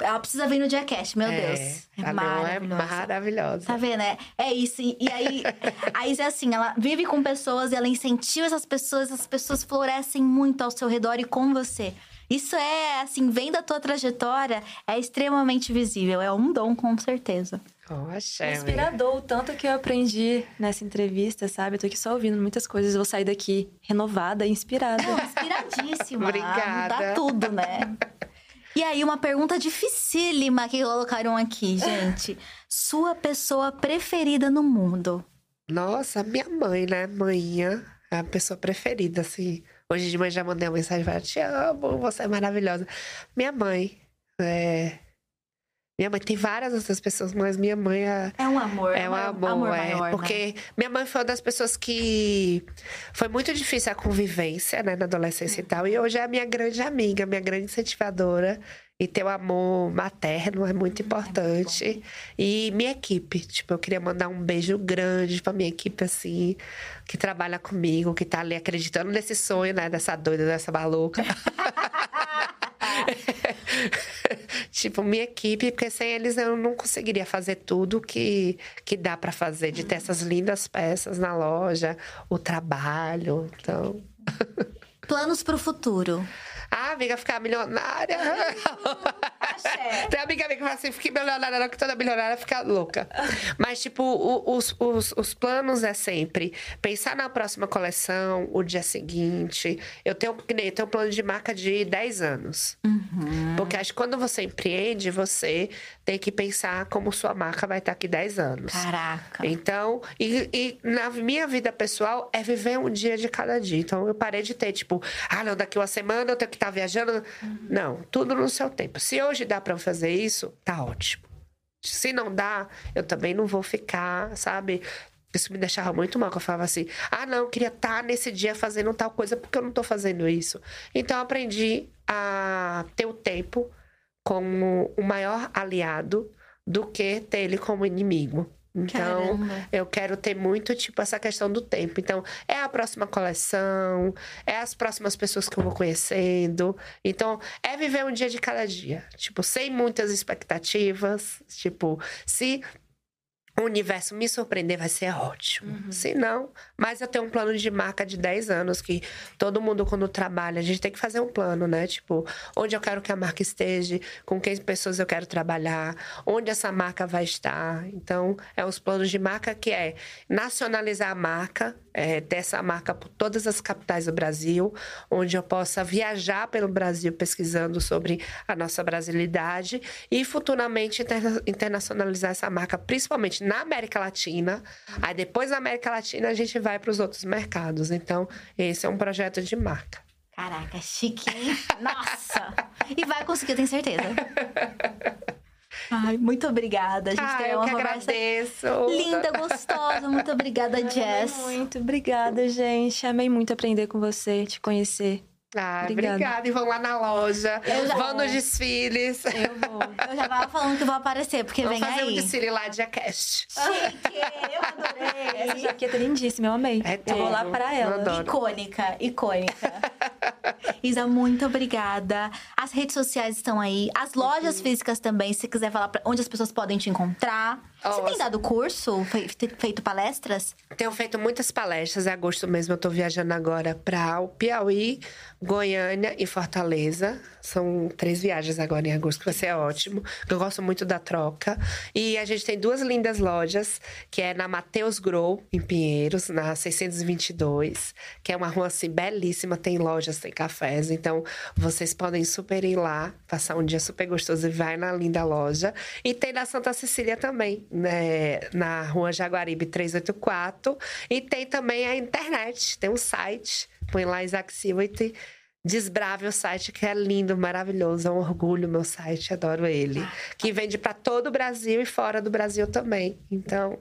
Speaker 1: Ela precisa vir no Diacast, meu
Speaker 3: É,
Speaker 1: Deus. É
Speaker 3: a Leon é
Speaker 1: maravilhosa.
Speaker 3: maravilhosa.
Speaker 1: Tá vendo? É, é isso. E, e aí, aí é assim, ela vive com pessoas, ela incentiva essas pessoas, essas pessoas florescem muito ao seu redor e com você. Isso é, assim, vem da tua trajetória, é extremamente visível. É um dom, com certeza.
Speaker 3: Oh,
Speaker 2: É inspirador, o tanto que eu aprendi nessa entrevista, sabe? Eu tô aqui só ouvindo muitas coisas, eu vou sair daqui renovada e inspirada.
Speaker 1: Inspiradíssima.
Speaker 3: Obrigada.
Speaker 1: Dá tudo, né? E aí, uma pergunta dificílima que colocaram aqui, gente. Sua pessoa preferida no mundo?
Speaker 3: Nossa, minha mãe, né? Manhã é a pessoa preferida, assim. Hoje de manhã já mandei uma mensagem para te amo, você é maravilhosa. Minha mãe, é... Minha mãe, tem várias outras pessoas, mas minha mãe é...
Speaker 1: É um amor.
Speaker 3: É um amor, é.
Speaker 1: maior, né?
Speaker 3: porque minha mãe foi uma das pessoas que foi muito difícil a convivência, né, na adolescência e tal. E hoje é a minha grande amiga, minha grande incentivadora. E ter o amor materno é muito importante. e minha equipe, tipo, eu queria mandar um beijo grande pra minha equipe, assim, que trabalha comigo, que tá ali acreditando nesse sonho, né, dessa doida, dessa maluca. tipo, minha equipe, porque sem eles eu não conseguiria fazer tudo que, que dá pra fazer, de ter essas lindas peças na loja, o trabalho. Então,
Speaker 1: Planos pro futuro.
Speaker 3: Ah, amiga, ficar milionária. Tem amiga minha que fala assim, fique milionária, não, que toda milionária fica louca. Mas, tipo, o- os, os, os planos é sempre pensar na próxima coleção, o dia seguinte. Eu tenho, eu tenho um plano de marca de 10 anos. Porque acho que quando você empreende, você tem que pensar como sua marca vai estar aqui 10 anos.
Speaker 1: Caraca.
Speaker 3: Então, e, e na minha vida pessoal é viver um dia de cada dia. Então, eu parei de ter, tipo, ah, não, daqui uma semana eu tenho que estar viajando. Não, tudo no seu tempo. Se hoje dá eu fazer isso, tá ótimo. Se não dá, eu também não vou ficar, sabe? Isso me deixava muito mal, que eu falava assim: ah, não, eu queria estar nesse dia fazendo tal coisa porque eu não tô fazendo isso. Então, eu aprendi a ter o tempo como o maior aliado do que ter ele como inimigo. Então,
Speaker 1: Caramba.
Speaker 3: eu quero ter muito, tipo, essa questão do tempo. Então, é a próxima coleção, é as próximas pessoas que eu vou conhecendo. Então, é viver um dia de cada dia. Tipo, sem muitas expectativas. Tipo, se o universo me surpreender, vai ser ótimo. Se não, mas eu tenho um plano de marca de 10 anos que todo mundo, quando trabalha, a gente tem que fazer um plano, né? Tipo, onde eu quero que a marca esteja, com quem pessoas eu quero trabalhar, onde essa marca vai estar. Então, é os planos de marca que é nacionalizar a marca, é, ter essa marca por todas as capitais do Brasil, onde eu possa viajar pelo Brasil pesquisando sobre a nossa brasilidade e futuramente interna- internacionalizar essa marca, principalmente na América Latina. Aí depois da América Latina a gente vai para os outros mercados. Então, esse é um projeto de marca.
Speaker 1: Caraca, chique, hein? Nossa! E vai conseguir, eu tenho certeza. Ai, muito obrigada. A gente
Speaker 3: Ah,
Speaker 1: teve
Speaker 3: eu
Speaker 1: uma
Speaker 3: que
Speaker 1: conversa
Speaker 3: agradeço.
Speaker 1: linda, gostosa. Muito obrigada, Jess.
Speaker 2: Muito obrigada, gente. Amei muito aprender com você, te conhecer.
Speaker 3: Ah,
Speaker 2: Obrigada.
Speaker 3: obrigada. E vão lá na loja,
Speaker 1: Eu já
Speaker 3: vão nos desfiles.
Speaker 2: Eu vou.
Speaker 1: Eu já tava falando que vou aparecer, porque
Speaker 3: Vamos
Speaker 1: vem
Speaker 3: fazer um
Speaker 1: aí.
Speaker 3: desfile lá de Acast.
Speaker 1: Chique, eu adorei.
Speaker 2: Essa jaqueta é lindíssima, eu amei.
Speaker 3: É
Speaker 2: eu vou lá
Speaker 3: Eu
Speaker 2: ela.
Speaker 1: Icônica, icônica. Isa, muito obrigada. As redes sociais estão aí. As lojas
Speaker 3: Uhum.
Speaker 1: físicas também, se quiser falar pra onde as pessoas podem te encontrar. Você tem dado curso? Fe- Feito palestras?
Speaker 3: Tenho feito muitas palestras. Em agosto mesmo eu tô viajando agora para o Piauí, Goiânia e Fortaleza. São três viagens agora em agosto, que vai ser ótimo. Eu gosto muito da troca. E a gente tem duas lindas lojas, que é na Mateus Grow, em Pinheiros, na 622, que é uma rua assim belíssima, tem lojas, tem cafés. Então, vocês podem super ir lá, passar um dia super gostoso e vai na linda loja. E tem na Santa Cecília também, né? na rua Jaguaribe 384. E tem também a internet, tem um site. Põe lá Isaac Silva e desbrave o site, que é lindo, maravilhoso. É um orgulho meu site, adoro ele. Que vende para todo o Brasil e fora do Brasil também. Então,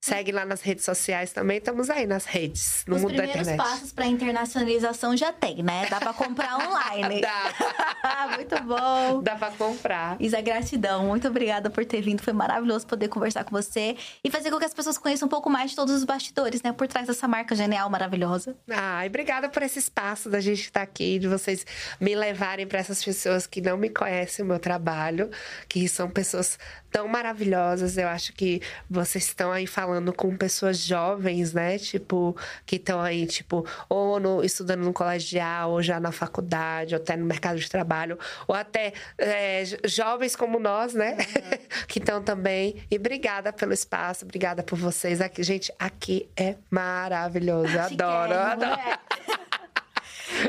Speaker 3: segue lá nas redes sociais também. Estamos aí nas redes, no
Speaker 1: Os
Speaker 3: mundo da
Speaker 1: primeiros
Speaker 3: internet.
Speaker 1: passos para internacionalização já tem, né? Dá para comprar online.
Speaker 3: Dá.
Speaker 1: muito bom.
Speaker 3: Dá pra comprar.
Speaker 1: Isa, gratidão. Muito obrigada por ter vindo. Foi maravilhoso poder conversar com você e fazer com que as pessoas conheçam um pouco mais de todos os bastidores, né? Por trás dessa marca genial, maravilhosa.
Speaker 3: Ai, obrigada por esse espaço da gente estar aqui, de vocês me levarem para essas pessoas que não me conhecem o meu trabalho, que são pessoas tão maravilhosas. Eu acho que vocês estão aí falando com pessoas jovens, né? Tipo, que estão aí, tipo, ou no- estudando no colegial, ou já na faculdade, ou até no mercado de trabalho, ou até é, jo- jovens como nós, né? que estão também. E obrigada pelo espaço, obrigada por vocês aqui. Gente, aqui é maravilhoso. Eu adoro, eu
Speaker 1: Chiquérrimo,
Speaker 3: adoro.
Speaker 1: né?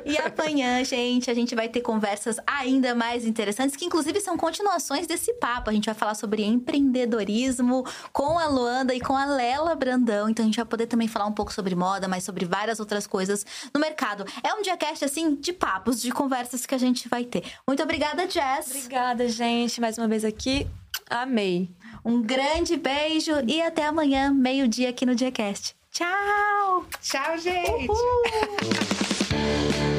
Speaker 1: E amanhã, gente, a gente vai ter conversas ainda mais interessantes, que inclusive são continuações desse papo. A gente vai falar sobre empreendedorismo com a Luanda e com a Lela Brandão. Então a gente vai poder também falar um pouco sobre moda, mas sobre várias outras coisas no mercado. É um diacast, assim, de papos, de conversas que a gente vai ter. Muito obrigada, Jess.
Speaker 2: Obrigada, gente. Mais uma vez aqui. Amei.
Speaker 1: Um grande beijo e até amanhã, meio-dia aqui no Diacast. Tchau!
Speaker 3: Tchau, gente!
Speaker 1: Uhul.